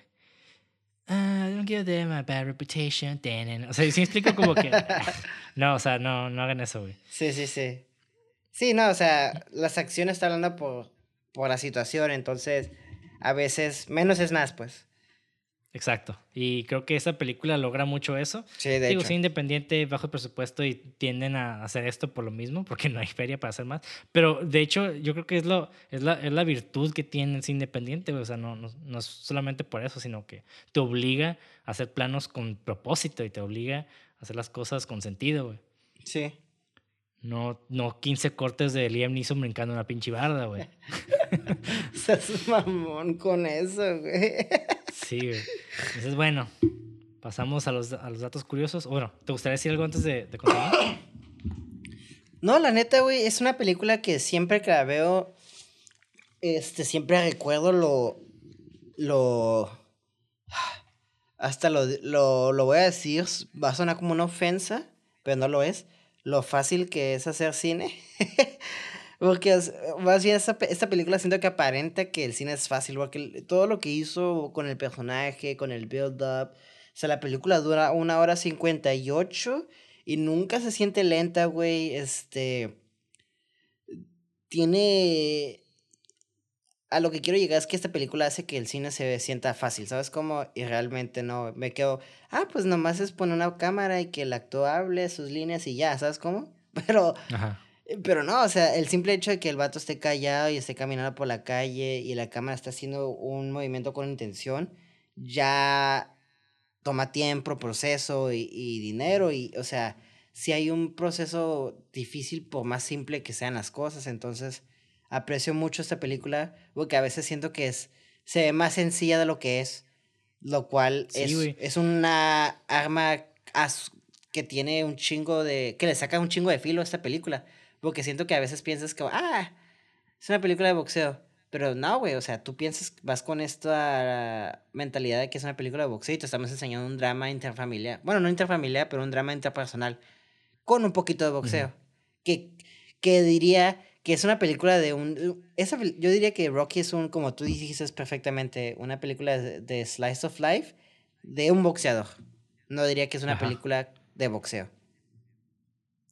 uh, don't give them a bad reputation. O sea, sí explico como que. no, o sea, no, no hagan eso, güey. Sí, sí, sí. Sí, no, o sea, las acciones están hablando por, por la situación, entonces a veces menos es más, pues. Exacto. Y creo que esa película logra mucho eso. Sí, de Digo, hecho. independiente, bajo presupuesto y tienden a hacer esto por lo mismo, porque no hay feria para hacer más. Pero de hecho, yo creo que es, lo, es, la, es la virtud que tiene el independiente. O sea, no, no, no, es solamente por eso, sino que te obliga a hacer planos con propósito y te obliga a hacer las cosas con sentido, güey. Sí. No, no 15 cortes de Liam Neeson brincando una pinche barda, güey. Seas mamón con eso, güey. Sí, güey. Entonces, bueno, pasamos a los, a los datos curiosos. Bueno, ¿te gustaría decir algo antes de, de continuar? No, la neta, güey, es una película que siempre que la veo, este, siempre recuerdo lo, lo, hasta lo, lo, lo voy a decir, va a sonar como una ofensa, pero no lo es lo fácil que es hacer cine. porque más bien esta, esta, película siento que aparenta que el cine es fácil, porque todo lo que hizo con el personaje, con el build-up, o sea, la película dura una hora cincuenta y ocho y nunca se siente lenta, güey, este... Tiene a lo que quiero llegar es que esta película hace que el cine se sienta fácil, ¿sabes cómo? Y realmente no, me quedo, ah, pues nomás es poner una cámara y que el actor hable sus líneas y ya, ¿sabes cómo? Pero, pero no, o sea, el simple hecho de que el vato esté callado y esté caminando por la calle y la cámara está haciendo un movimiento con intención, ya toma tiempo, proceso y, y dinero y, o sea, si hay un proceso difícil por más simple que sean las cosas, entonces aprecio mucho esta película, porque a veces siento que es, se ve más sencilla de lo que es, lo cual es, es una arma que tiene un chingo de, que le saca un chingo de filo a esta película, porque siento que a veces piensas que, ah, es una película de boxeo. Pero no, güey, o sea, tú piensas, vas con esta mentalidad de que es una película de boxeo y te estamos enseñando un drama interfamiliar. Bueno, no interfamiliar, pero un drama interpersonal con un poquito de boxeo. que, que diría que es una película de un... Esa, yo diría que Rocky es un, como tú dijiste perfectamente, una película de, slice of life de un boxeador. No diría que es una película de boxeo.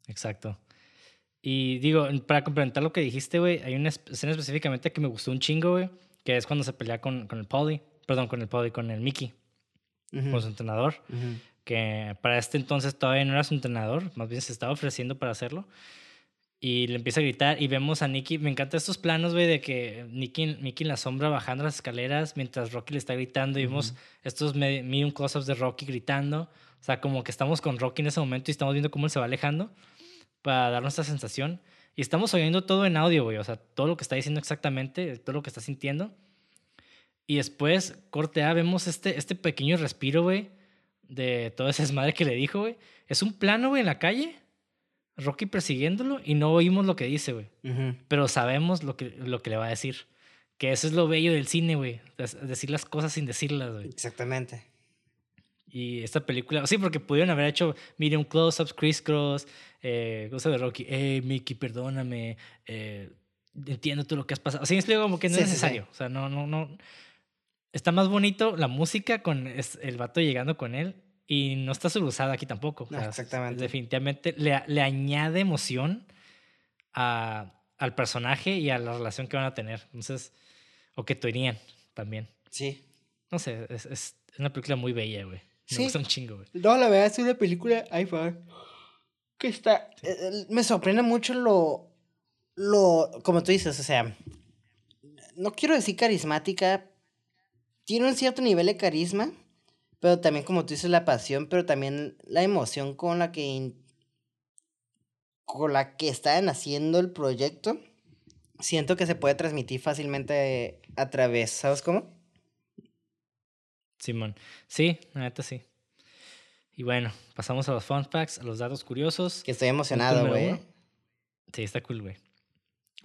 Exacto. Y digo, para complementar lo que dijiste, güey, hay una escena específicamente que me gustó un chingo, güey, que es cuando se pelea con, con el Polly, perdón, con el Polly, con el Mickey, con su entrenador, que para este entonces todavía no era su entrenador, más bien se estaba ofreciendo para hacerlo y le empieza a gritar y vemos a Nicky. Me encantan estos planos, güey, de que Nicky, en la sombra bajando las escaleras mientras Rocky le está gritando y vemos estos medium close-ups de Rocky gritando. O sea, como que estamos con Rocky en ese momento y estamos viendo cómo él se va alejando para darnos esta sensación. Y estamos oyendo todo en audio, güey. O sea, todo lo que está diciendo exactamente, todo lo que está sintiendo. Y después, corte A, vemos este, este pequeño respiro, güey, de toda esa desmadre que le dijo, güey. Es un plano, güey, en la calle Rocky persiguiéndolo y no oímos lo que dice, güey. Pero sabemos lo que, lo que le va a decir. Que eso es lo bello del cine, güey. Decir las cosas sin decirlas, güey. Exactamente. Y esta película, sí, porque pudieron haber hecho, mire, un close-ups, Chris Cross, eh, cosa de Rocky, hey, Mickey, perdóname, eh, entiendo todo lo que has pasado. Así es como que no es necesario. O sea, no, no, no. Está más bonito la música con el vato llegando con él y no está usada aquí tampoco. exactamente. Definitivamente le, le añade emoción a, al personaje y a la relación que van a tener. Entonces, o que tenían también. Sí. No sé, es, es una película muy bella, güey. Me sí. gusta un chingo, güey. No, la verdad es una película, ahí va, que está, eh, me sorprende mucho lo, lo, como tú dices, o sea, no quiero decir carismática, tiene un cierto nivel de carisma, pero también como tú dices la pasión, pero también la emoción con la que con la que están haciendo el proyecto, siento que se puede transmitir fácilmente a través, ¿sabes cómo? Simón. Sí, la neta sí. Y bueno, pasamos a los fun facts, a los datos curiosos. Que estoy emocionado, güey. Sí, está cool, güey.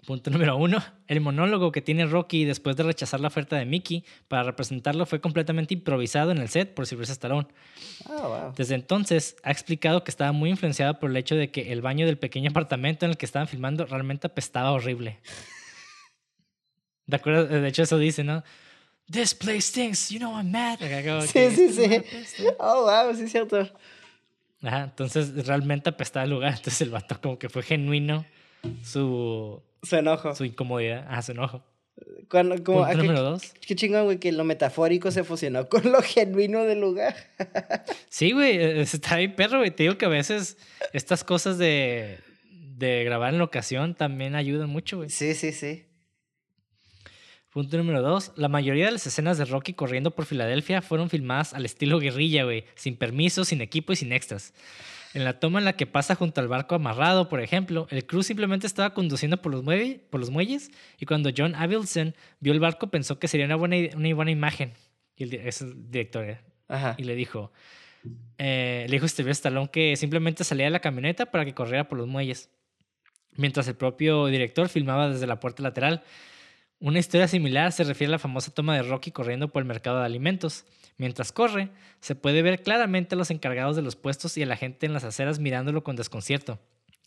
Punto número uno. El monólogo que tiene Rocky después de rechazar la oferta de Mickey para representarlo fue completamente improvisado en el set por Sylvester Stallone. Oh, wow. Desde entonces ha explicado que estaba muy influenciado por el hecho de que el baño del pequeño apartamento en el que estaban filmando realmente apestaba horrible. ¿De acuerdo? De hecho, eso dice, ¿no? This place stinks, you know I'm mad. Sí, sí, sí. Oh, wow, sí es cierto. Ajá, entonces realmente apestaba el lugar. Entonces el vato como que fue genuino su su enojo. Su incomodidad. Ah, su enojo. Cuando, como, Punto número dos. Qué chingón, güey, que lo metafórico se fusionó con lo genuino del lugar. sí, güey, e, está bien perro, güey. Te digo que a veces estas cosas de, de grabar en locación también ayudan mucho, güey. Sí, sí, sí. Punto número dos. La mayoría de las escenas de Rocky corriendo por Filadelfia fueron filmadas al estilo guerrilla, güey. Sin permiso, sin equipo y sin extras. En la toma en la que pasa junto al barco amarrado, por ejemplo, el crew simplemente estaba conduciendo por los, por los muelles y cuando John Avildsen vio el barco pensó que sería una buena, una buena imagen. Y el, es el director. ¿eh? Y le dijo, eh, le dijo Steve Stallone que simplemente salía de la camioneta para que corriera por los muelles. Mientras el propio director filmaba desde la puerta lateral. Una historia similar se refiere a la famosa toma de Rocky corriendo por el mercado de alimentos. Mientras corre, se puede ver claramente a los encargados de los puestos y a la gente en las aceras mirándolo con desconcierto.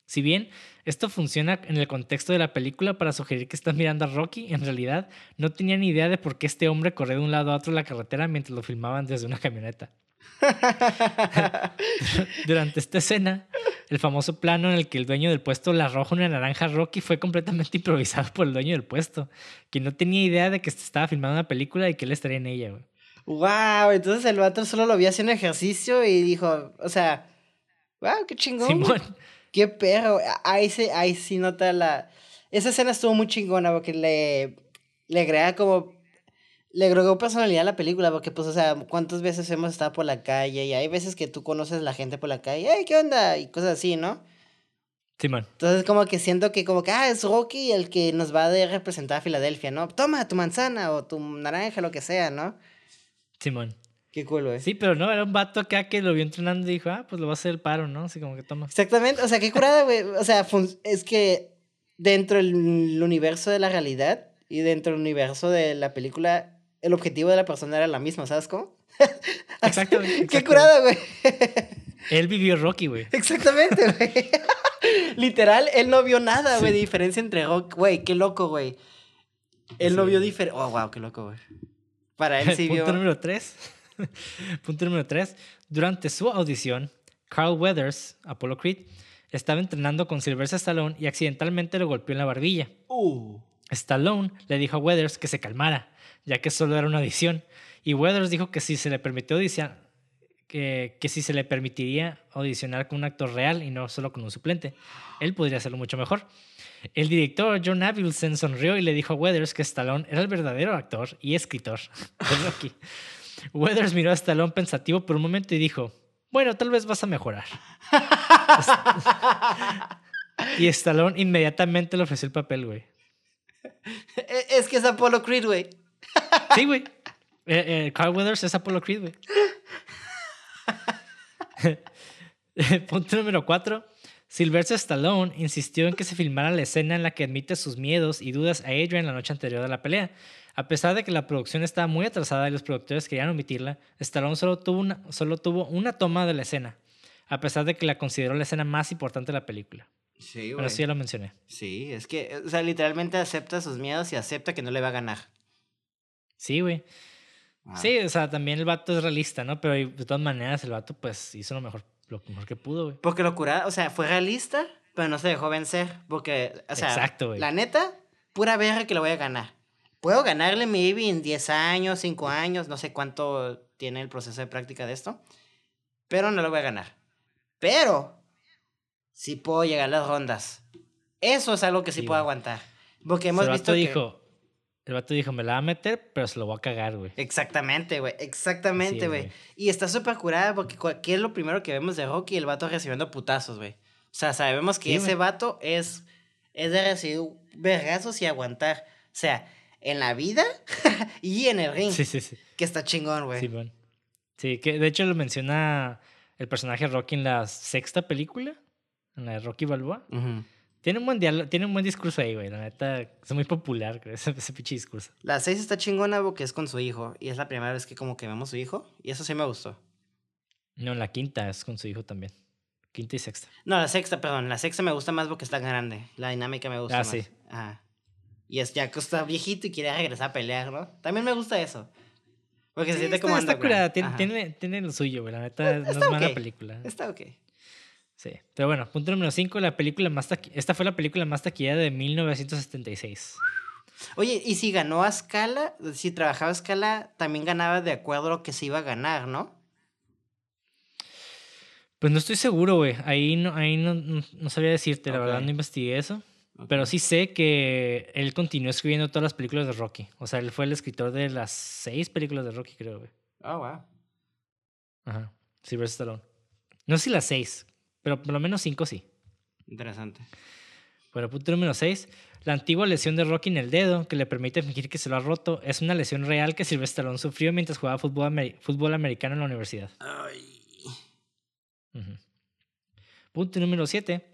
Si bien esto funciona en el contexto de la película para sugerir que están mirando a Rocky, en realidad no tenían ni idea de por qué este hombre corría de un lado a otro la carretera mientras lo filmaban desde una camioneta. Durante esta escena, el famoso plano en el que el dueño del puesto le arroja una naranja a Rocky fue completamente improvisado por el dueño del puesto, que no tenía idea de que se estaba filmando una película y que él estaría en ella. Wow, entonces el vato solo lo vio haciendo ejercicio y dijo, o sea, wow, qué chingón. Simón. Qué perro. Ahí sí, ahí sí nota la. Esa escena estuvo muy chingona porque le, le agrega como. Le agregó personalidad a la película porque, pues, o sea, cuántas veces hemos estado por la calle y hay veces que tú conoces a la gente por la calle, hey, ¿qué onda? Y cosas así, ¿no? Simón. Entonces, como que siento que, como que, ah, es Rocky el que nos va a representar a Filadelfia, ¿no? Toma tu manzana o tu naranja, lo que sea, ¿no? Simón. Qué culo, eh. Sí, pero no, era un vato acá que lo vio entrenando y dijo, ah, pues lo va a hacer el paro, ¿no? Así como que toma. Exactamente, o sea, qué curada, güey. O sea, es que dentro del universo de la realidad y dentro del universo de la película, el objetivo de la persona era la misma, ¿sabes cómo? Exactamente. Qué curada, güey. Él vivió Rocky, güey. Exactamente, güey. Literal, él no vio nada, güey, de diferencia entre Rocky. Güey, qué loco, güey. Él no vio diferencia. Oh, wow, qué loco, güey. Para él sí Punto número tres. Punto número tres. Durante su audición, Carl Weathers, Apollo Creed, estaba entrenando con Sylvester Stallone y accidentalmente lo golpeó en la barbilla. Uh. Stallone le dijo a Weathers que se calmara, ya que solo era una audición. Y Weathers dijo que si se le permitió audicionar, que, que si se le permitiría audicionar con un actor real y no solo con un suplente, él podría hacerlo mucho mejor. El director John Avildsen sonrió y le dijo a Weathers que Stallone era el verdadero actor y escritor de Rocky. Weathers miró a Stallone pensativo por un momento y dijo, bueno, tal vez vas a mejorar. y Stallone inmediatamente le ofreció el papel, güey. E, es que es Apollo Creed, güey. Sí, güey. Eh, eh, Carl Weathers es Apollo Creed, güey. Punto número cuatro. Sylvester Stallone insistió en que se filmara la escena en la que admite sus miedos y dudas a Adrian la noche anterior de la pelea. A pesar de que la producción estaba muy atrasada y los productores querían omitirla, Stallone solo tuvo una, solo tuvo una toma de la escena, a pesar de que la consideró la escena más importante de la película. Sí, güey. Pero sí ya lo mencioné. Sí, es que, o sea, literalmente acepta sus miedos y acepta que no le va a ganar. Sí, güey. Sí, o sea, también el vato es realista, ¿no? Pero de todas maneras el vato pues hizo lo mejor lo mejor que pudo, güey. Porque lo curada, o sea, fue realista, pero no se dejó vencer. Porque, o sea, Exacto, la neta, pura verga que lo voy a ganar. Puedo ganarle maybe en 10 años, 5 años, no sé cuánto tiene el proceso de práctica de esto, pero no lo voy a ganar. Pero, sí puedo llegar a las rondas. Eso es algo que sí, puedo aguantar. Porque hemos visto que... dijo, el vato dijo, me la va a meter, pero se lo voy a cagar, güey. Exactamente, güey. Exactamente, güey. y está súper curada porque ¿qué es lo primero que vemos de Rocky? El vato recibiendo putazos, güey. O sea, sabemos que ese vato es, es de recibir vergazos y aguantar. O sea, en la vida y en el ring. Sí, sí, sí. Que está chingón, güey. Sí, bueno. Sí, que de hecho lo menciona el personaje Rocky en la sexta película, en la de Rocky Balboa. Tiene un buen tiene un buen discurso ahí, güey. La neta, es muy popular, creo, ese, ese pinche discurso. La 6 está chingona porque es con su hijo. Y es la primera vez que como que vemos a su hijo. Y eso sí me gustó. No, la quinta es con su hijo también. Quinta y sexta. No, la sexta, perdón. La sexta me gusta más porque está grande. La dinámica me gusta ah, más. sí. Ajá. Y es ya que está viejito y quiere regresar a pelear, ¿no? También me gusta eso. Porque se siente como Está curada, tiene, tiene, lo suyo, güey. La neta, no es mala película. Está ok. Sí, pero bueno, punto número 5, la película más esta fue la película más taquillada de 1976. Oye, y si ganó a escala, si trabajaba a escala, también ganaba de acuerdo a lo que se iba a ganar, ¿no? Pues no estoy seguro, güey. Ahí no, ahí no, no, sabía decirte, la verdad no investigué eso. Pero sí sé que él continuó escribiendo todas las películas de Rocky. O sea, él fue el escritor de las seis películas de Rocky, creo, güey. Oh, wow. Ajá. Silver Stallone. No sé si las seis, pero por lo menos cinco sí. Interesante. Bueno, punto número seis. La antigua lesión de Rocky en el dedo, que le permite fingir que se lo ha roto, es una lesión real que Silver Stallone sufrió mientras jugaba fútbol, fútbol americano en la universidad. Ay. Punto número siete.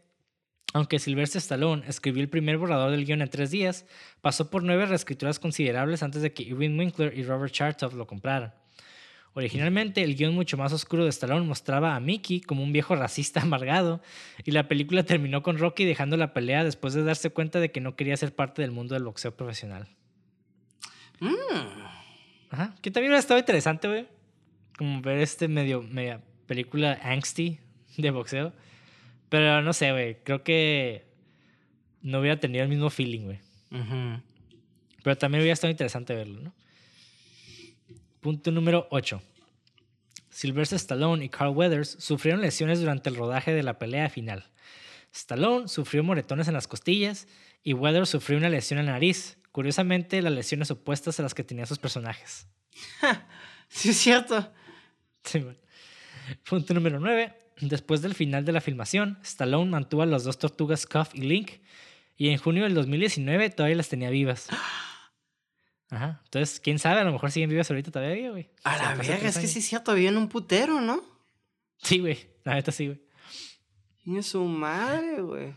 Aunque Sylvester Stallone escribió el primer borrador del guion en tres días, pasó por nueve reescrituras considerables antes de que Irving Winkler y Robert Chartoff lo compraran. Originalmente, el guion mucho más oscuro de Stallone mostraba a Mickey como un viejo racista amargado, y la película terminó con Rocky dejando la pelea después de darse cuenta de que no quería ser parte del mundo del boxeo profesional. Mm. Ajá, que también hubiera estado interesante, güey. Como ver este medio, media película angsty de boxeo. Pero no sé, güey. Creo que no hubiera tenido el mismo feeling, güey. Pero también hubiera estado interesante verlo, ¿no? Punto número 8. Sylvester Stallone y Carl Weathers sufrieron lesiones durante el rodaje de la pelea final. Stallone sufrió moretones en las costillas y Weathers sufrió una lesión en la nariz. Curiosamente, las lesiones opuestas a las que tenían sus personajes. sí, es cierto. Punto número 9. Después del final de la filmación, Stallone mantuvo a las dos tortugas Cuff y Link y en junio del 2019 todavía las tenía vivas. Ajá. Entonces, quién sabe, a lo mejor siguen vivas ahorita todavía, güey. A la verga, es que sí es cierto, viven un putero, ¿no? Sí, güey. La neta sí, güey. Tiene su madre, güey.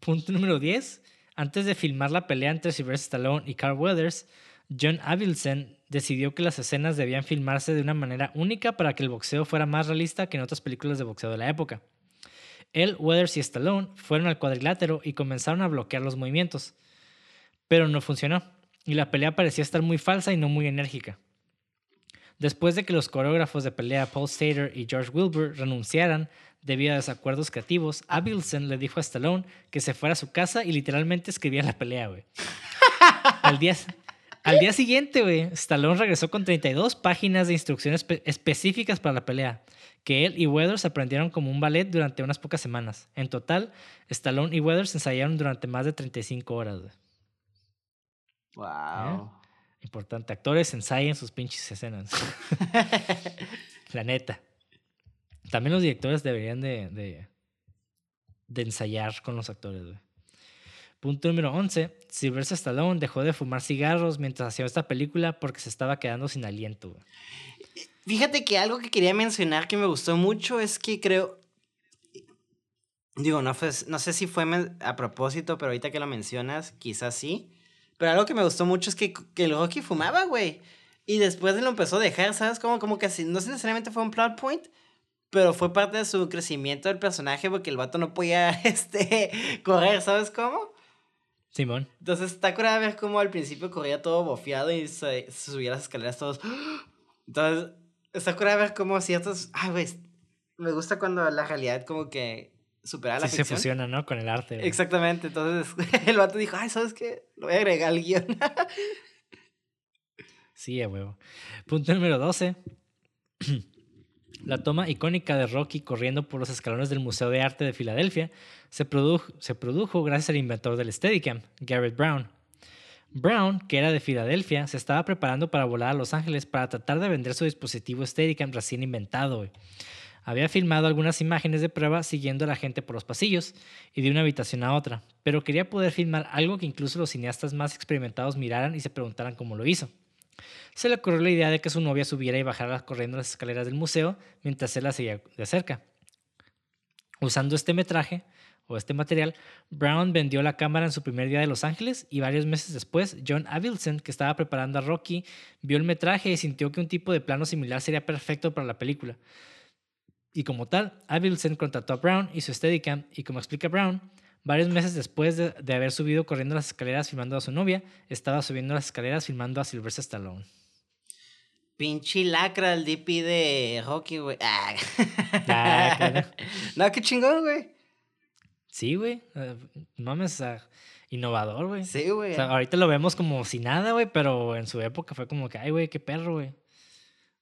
Punto número 10. Antes de filmar la pelea entre Sylvester Stallone y Carl Weathers, John Avildsen decidió que las escenas debían filmarse de una manera única para que el boxeo fuera más realista que en otras películas de boxeo de la época. Él, Weathers y Stallone fueron al cuadrilátero y comenzaron a bloquear los movimientos. Pero no funcionó y la pelea parecía estar muy falsa y no muy enérgica. Después de que los coreógrafos de pelea Paul Stater y George Wilbur renunciaran debido a desacuerdos creativos, Abilson le dijo a Stallone que se fuera a su casa y literalmente escribía la pelea, güey. al, día, al día siguiente, güey, Stallone regresó con 32 páginas de instrucciones específicas para la pelea, que él y Weathers aprendieron como un ballet durante unas pocas semanas. En total, Stallone y Weathers ensayaron durante más de 35 horas. Güey. Wow. Importante. Actores ensayen sus pinches escenas. La neta. También los directores deberían de, de, de ensayar con los actores, güey. Punto número 11. Sylvester Stallone dejó de fumar cigarros mientras hacía esta película porque se estaba quedando sin aliento. Güey. Fíjate que algo que quería mencionar que me gustó mucho es que creo... Digo, no, no sé si fue a propósito, pero ahorita que lo mencionas, quizás sí. Pero algo que me gustó mucho es que, que el Rocky fumaba, güey. Y después lo empezó a dejar, ¿sabes? Como, como que así, no necesariamente fue un plot point, pero fue parte de su crecimiento del personaje porque el vato no podía, este, correr, ¿sabes cómo? Simón. Entonces está curada ver cómo al principio corría todo bofeado y se, subía las escaleras todos. Entonces, está curada ver cómo ciertos... Ay, güey, me gusta cuando la realidad como que superar la sí se fusiona, ¿no? Con el arte. Exactamente. Entonces el vato dijo, ay, ¿sabes qué? Lo voy a agregar al guion. sí, a huevo. Punto número 12. La toma icónica de Rocky corriendo por los escalones del Museo de Arte de Filadelfia se produjo, se produjo gracias al inventor del Steadicam, Garrett Brown. Brown, que era de Filadelfia, se estaba preparando para volar a Los Ángeles para tratar de vender su dispositivo Steadicam recién inventado. Había filmado algunas imágenes de prueba siguiendo a la gente por los pasillos y de una habitación a otra, pero quería poder filmar algo que incluso los cineastas más experimentados miraran y se preguntaran cómo lo hizo. Se le ocurrió la idea de que su novia subiera y bajara corriendo las escaleras del museo mientras él la seguía de cerca. Usando este metraje, o este material, Brown vendió la cámara en su primer día de Los Ángeles y varios meses después, John Avildsen, que estaba preparando a Rocky, vio el metraje y sintió que un tipo de plano similar sería perfecto para la película. Y como tal, Avildsen contrató a Brown y su Steadicam, y como explica Brown, varios meses después de, haber subido corriendo las escaleras filmando a su novia, estaba subiendo las escaleras filmando a Sylvester Stallone. Pinche lacra el DP de Rocky, güey. Ah. Ah, no, qué chingón, güey. Sí, güey. Uh, mames, innovador, güey. Sí, güey. O sea, ahorita lo vemos como si nada, güey, pero en su época fue como que, ay, güey, qué perro, güey.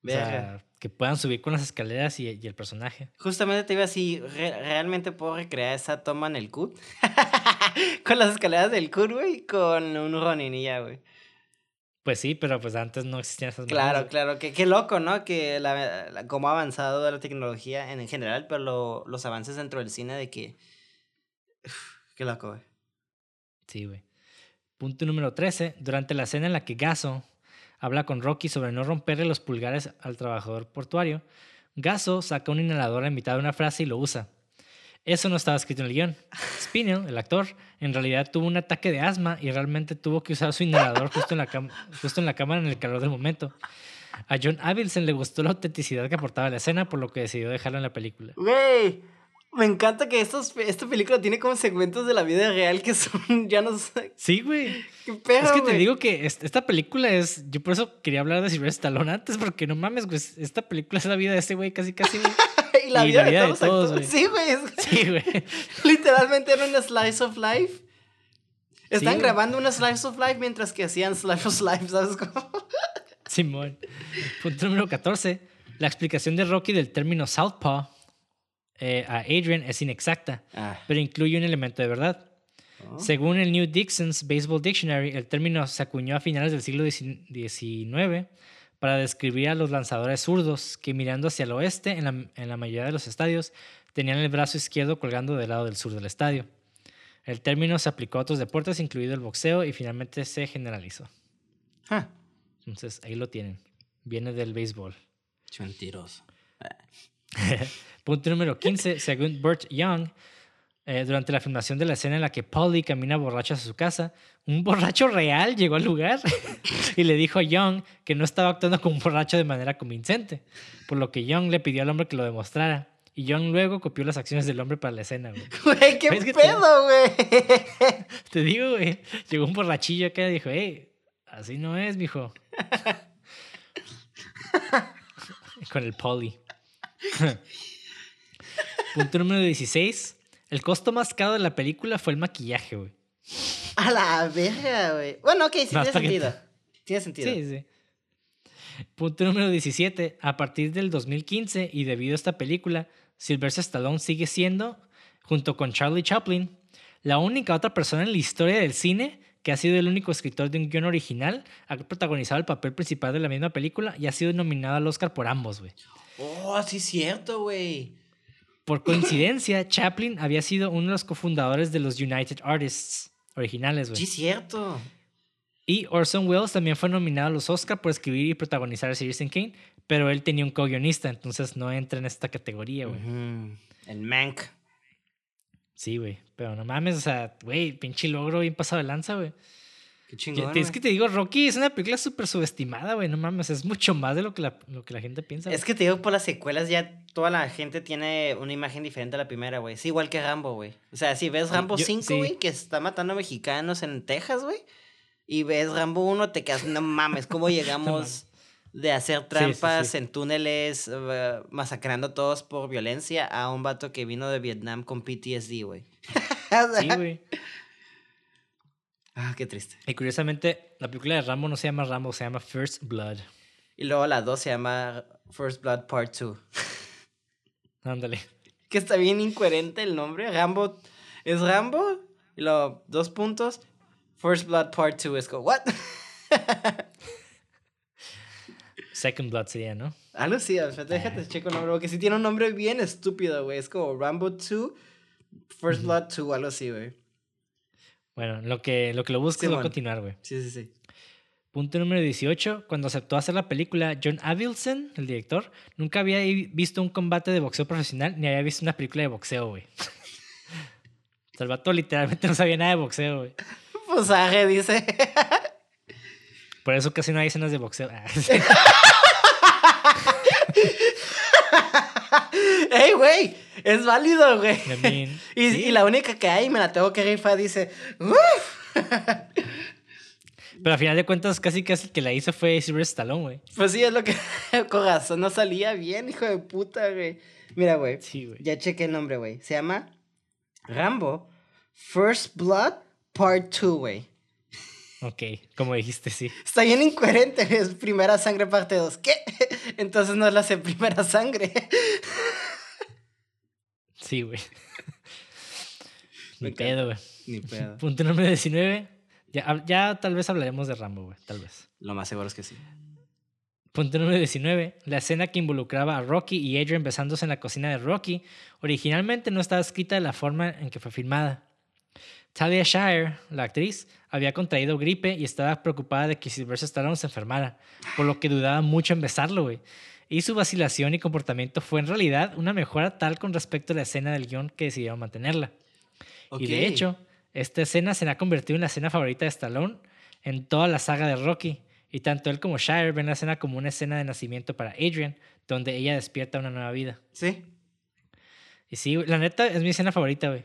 O sea, que puedan subir con las escaleras y, el personaje. Justamente te iba así, realmente puedo recrear esa toma en el CUT. con las escaleras del CUT, güey, con un Ronin y ya, güey. Pues sí, pero pues antes no existían esas Claro, claro, que qué loco, ¿no? Que la, cómo ha avanzado la tecnología en, general, pero los avances dentro del cine de que Qué loco, güey. Sí, güey. Punto número 13. Durante la escena en la que Gaso habla con Rocky sobre no romperle los pulgares al trabajador portuario, Gaso saca un inhalador a mitad de una frase y lo usa. Eso no estaba escrito en el guion. Spinell, el actor, en realidad tuvo un ataque de asma y realmente tuvo que usar su inhalador justo en la, justo en la cámara en el calor del momento. A John Avildsen le gustó la autenticidad que aportaba la escena, por lo que decidió dejarlo en la película. Güey, me encanta que estos, esta película tiene como segmentos de la vida real que son, ya no sé. Sí, güey. Es que te digo que esta película es, yo por eso quería hablar de Sylvester Stallone antes, porque no mames, güey, esta película es la vida de ese güey casi, casi, y la vida, de, todos, güey. Sí, güey. Sí, güey. Literalmente era una slice of life. Están grabando una slice of life mientras que hacían slice of life, ¿sabes cómo? Simón. Punto número 14. La explicación de Rocky del término Southpaw eh, a Adrian es inexacta, ah. pero incluye un elemento de verdad. Oh. Según el New Dixon's Baseball Dictionary, el término se acuñó a finales del siglo XIX para describir a los lanzadores zurdos que mirando hacia el oeste en la, en la, mayoría de los estadios tenían el brazo izquierdo colgando del lado del sur del estadio. El término se aplicó a otros deportes, incluido el boxeo, y finalmente se generalizó. Ah. Entonces, ahí lo tienen. Viene del béisbol. Mentiroso. Punto número 15. Según Burt Young, eh, durante la filmación de la escena en la que Polly camina borracho a su casa, un borracho real llegó al lugar y le dijo a Young que no estaba actuando como un borracho de manera convincente, por lo que Young le pidió al hombre que lo demostrara. Y Young luego copió las acciones del hombre para la escena, güey. Güey, qué pedo, güey. Te, digo, güey. Llegó un borrachillo acá y dijo, hey, así no es, mijo. Con el Polly. Punto número 16. El costo más caro de la película fue el maquillaje, güey. A la verga, güey. Bueno, ok, sí, tiene sentido. Tiene sentido. Sí, sí. Punto número 17. A partir del 2015 y debido a esta película, Sylvester Stallone sigue siendo, junto con Charlie Chaplin, la única otra persona en la historia del cine que ha sido el único escritor de un guion original, ha protagonizado el papel principal de la misma película y ha sido nominado al Oscar por ambos, güey. Oh, sí es cierto, güey. Por coincidencia, Chaplin había sido uno de los cofundadores de los United Artists originales, güey. Sí, cierto. Y Orson Welles también fue nominado a los Oscar por escribir y protagonizar a Citizen Kane, pero él tenía un co-guionista, entonces no entra en esta categoría, güey. El Mank. Sí, güey. Pero no mames, o sea, güey, pinche logro bien pasado de lanza, güey. Qué chingón. Es que te digo, Rocky es una película súper subestimada, güey. No mames, es mucho más de lo que la, lo que la gente piensa. Es que te digo, por las secuelas ya toda la gente tiene una imagen diferente a la primera, güey. Es igual que Rambo, güey. O sea, si ves Rambo 5, güey, que está matando a mexicanos en Texas, güey, y ves Rambo 1, te quedas, no mames, ¿cómo llegamos de hacer trampas en túneles, uh, masacrando a todos por violencia, a un vato que vino de Vietnam con PTSD, güey? sí, güey. Ah, qué triste. Y curiosamente, la película de Rambo no se llama Rambo, se llama First Blood. Y luego la 2 se llama First Blood Part 2. Ándale. Que está bien incoherente el nombre. Rambo es Rambo. Y luego, dos puntos. First Blood Part 2 es como, ¿what? Second Blood sería, ¿no? Algo sí, déjate ah. checo el nombre, porque si tiene un nombre bien estúpido, güey. Es como Rambo 2, First Blood 2, algo así, güey. Bueno, lo que lo, que lo busques va a continuar, güey. Sí, sí, sí. Punto número 18. Cuando aceptó hacer la película, John Avildsen, el director, nunca había visto un combate de boxeo profesional ni había visto una película de boxeo, güey. Salvato literalmente no sabía nada de boxeo, güey. Pues dice. Por eso casi no hay escenas de boxeo. ¡Ey, güey! Es válido, güey. y, la única que hay, me la tengo que rifar, dice. Pero al final de cuentas, casi casi el que la hizo fue Silver Stallone, güey. Pues sí, es lo que. Corazón no salía bien, hijo de puta, güey. Mira, güey. Sí, güey. Ya chequé el nombre, güey. Se llama Rambo First Blood Part 2, güey. Ok, como dijiste, sí. Está bien incoherente, es primera sangre parte 2. ¿Qué? Entonces no es la primera sangre. Sí, güey. Ni pedo, güey. Ni pedo. Punto número 19. Ya, ya tal vez hablaremos de Rambo, güey. Tal vez. Lo más seguro es que sí. Punto número 19. La escena que involucraba a Rocky y Adrian besándose en la cocina de Rocky originalmente no estaba escrita de la forma en que fue filmada. Talia Shire, la actriz, había contraído gripe y estaba preocupada de que Sylvester Stallone se enfermara, por lo que dudaba mucho en besarlo, güey. Y su vacilación y comportamiento fue en realidad una mejora tal con respecto a la escena del guion que decidieron mantenerla. Y de hecho, esta escena se ha convertido en la escena favorita de Stallone en toda la saga de Rocky. Y tanto él como Shire ven la escena como una escena de nacimiento para Adrian, donde ella despierta una nueva vida. Sí. Y sí, la neta es mi escena favorita, güey.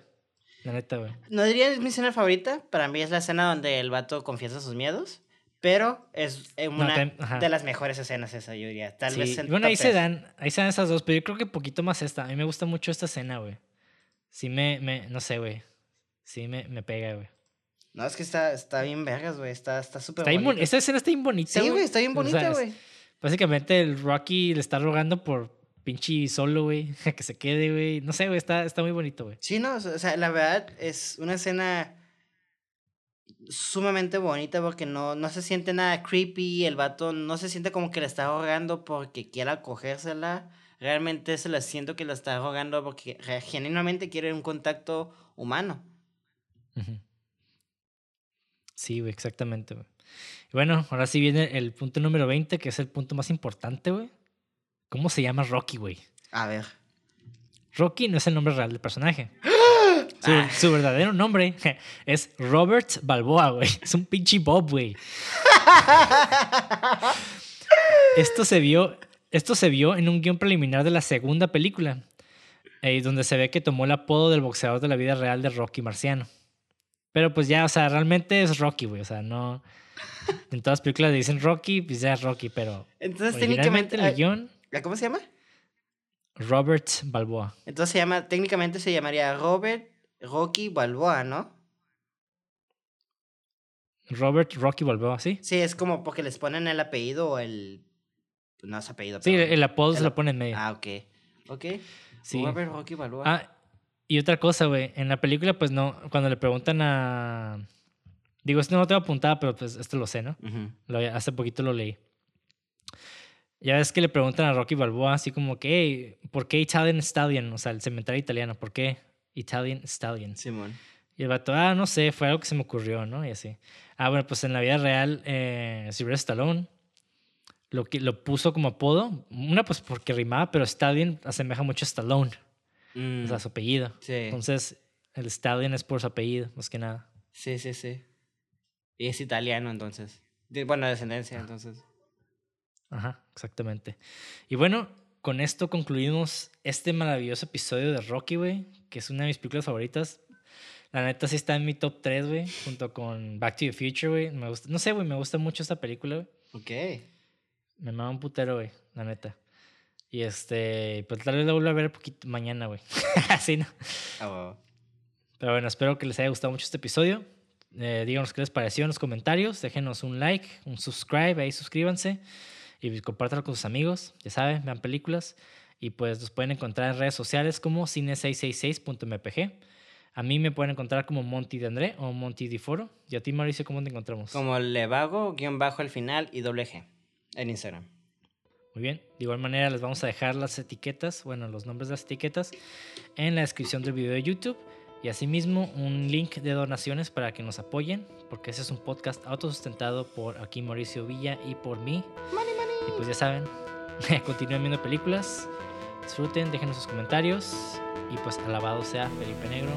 La neta, güey. No diría es mi escena favorita. Para mí es la escena donde el vato confiesa sus miedos. Pero es eh, una de las mejores escenas esa, yo diría. Tal vez en Bueno, ahí se, dan, ahí se dan esas dos, pero yo creo que poquito más esta. A mí me gusta mucho esta escena, güey. Sí me, me, no sé, güey. Sí me, me pega, güey. No, es que está, está bien vergas, güey. Está súper está bonita. Esa escena está bien bonita, Sí, güey, está bien bonita, güey. básicamente el Rocky le está rogando por pinche solo, güey, que se quede, güey. No sé, güey, está, está muy bonito, güey. Sí, no, o sea, la verdad es una escena sumamente bonita porque no, no se siente nada creepy, el vato no se siente como que le está rogando porque quiera cogérsela, realmente se la siento que la está rogando porque genuinamente quiere un contacto humano. Sí, güey, exactamente, güey. bueno, ahora sí viene el punto número 20, que es el punto más importante, güey. ¿Cómo se llama Rocky, güey? A ver. Rocky no es el nombre real del personaje. Su, verdadero nombre es Robert Balboa, güey. Es un pinche Bob, güey. Esto se vio, esto se vio en un guion preliminar de la segunda película, eh, donde se ve que tomó el apodo del boxeador de la vida real de Rocky Marciano. Pero pues ya, o sea, realmente es Rocky, güey. O sea, no. En todas las películas le dicen Rocky, pues ya es Rocky, pero. Entonces, técnicamente. El guion. ¿Cómo se llama? Robert Balboa. Entonces se llama, técnicamente se llamaría Robert Rocky Balboa, ¿no? Robert Rocky Balboa, ¿sí? Sí, es como porque les ponen el apellido o el... No es apellido. Sí, el apodo se lo ponen en medio. Ah, ok. Ok. Sí. Robert Rocky Balboa. Ah, y otra cosa, güey. En la película, pues no, cuando le preguntan a... Digo, esto no lo tengo apuntado, pero pues esto lo sé, ¿no? hace poquito lo leí. Ya ves que le preguntan a Rocky Balboa así como que, ¿por qué Italian Stallion? O sea, el cementerio italiano, ¿por qué Italian Stallion? Simón. Y el vato, ah, no sé, fue algo que se me ocurrió, ¿no? Y así. Ah, bueno, pues en la vida real, eh, Sylvester Stallone lo, lo puso como apodo. Una, pues porque rimaba, pero Stallion asemeja mucho a Stallone. O sea, mm. su apellido. Sí. Entonces, el Stallion es por su apellido, más que nada. Sí, sí, sí. Y es italiano, entonces. bueno, descendencia, entonces. Ajá, exactamente. Y bueno, con esto concluimos este maravilloso episodio de Rocky, güey, que es una de mis películas favoritas. La neta sí está en mi top 3, güey, junto con Back to the Future, güey. Me gusta, no sé, güey, me gusta mucho esta película, güey. Ok. Me mama un putero, güey, la neta. Y este, pues tal vez la vuelva a ver poquito mañana, güey. Así, ¿no? Oh. Pero bueno, espero que les haya gustado mucho este episodio. Eh, díganos qué les pareció en los comentarios. Déjenos un like, un subscribe, ahí suscríbanse y compártelo con sus amigos, ya saben, vean películas. Y pues los pueden encontrar en redes sociales como cine666.mpg. A mí me pueden encontrar como Monty de André o Monty de Foro. ¿Y a ti, Mauricio, cómo te encontramos? Como Levago, guion bajo al final y doble G en Instagram. Muy bien, de igual manera les vamos a dejar las etiquetas, bueno, los nombres de las etiquetas en la descripción del video de YouTube y asimismo un link de donaciones para que nos apoyen, porque ese es un podcast autosustentado por aquí Mauricio Villa y por mí. Y pues ya saben, continúen viendo películas, disfruten, déjenos sus comentarios y pues alabado sea Felipe Negro.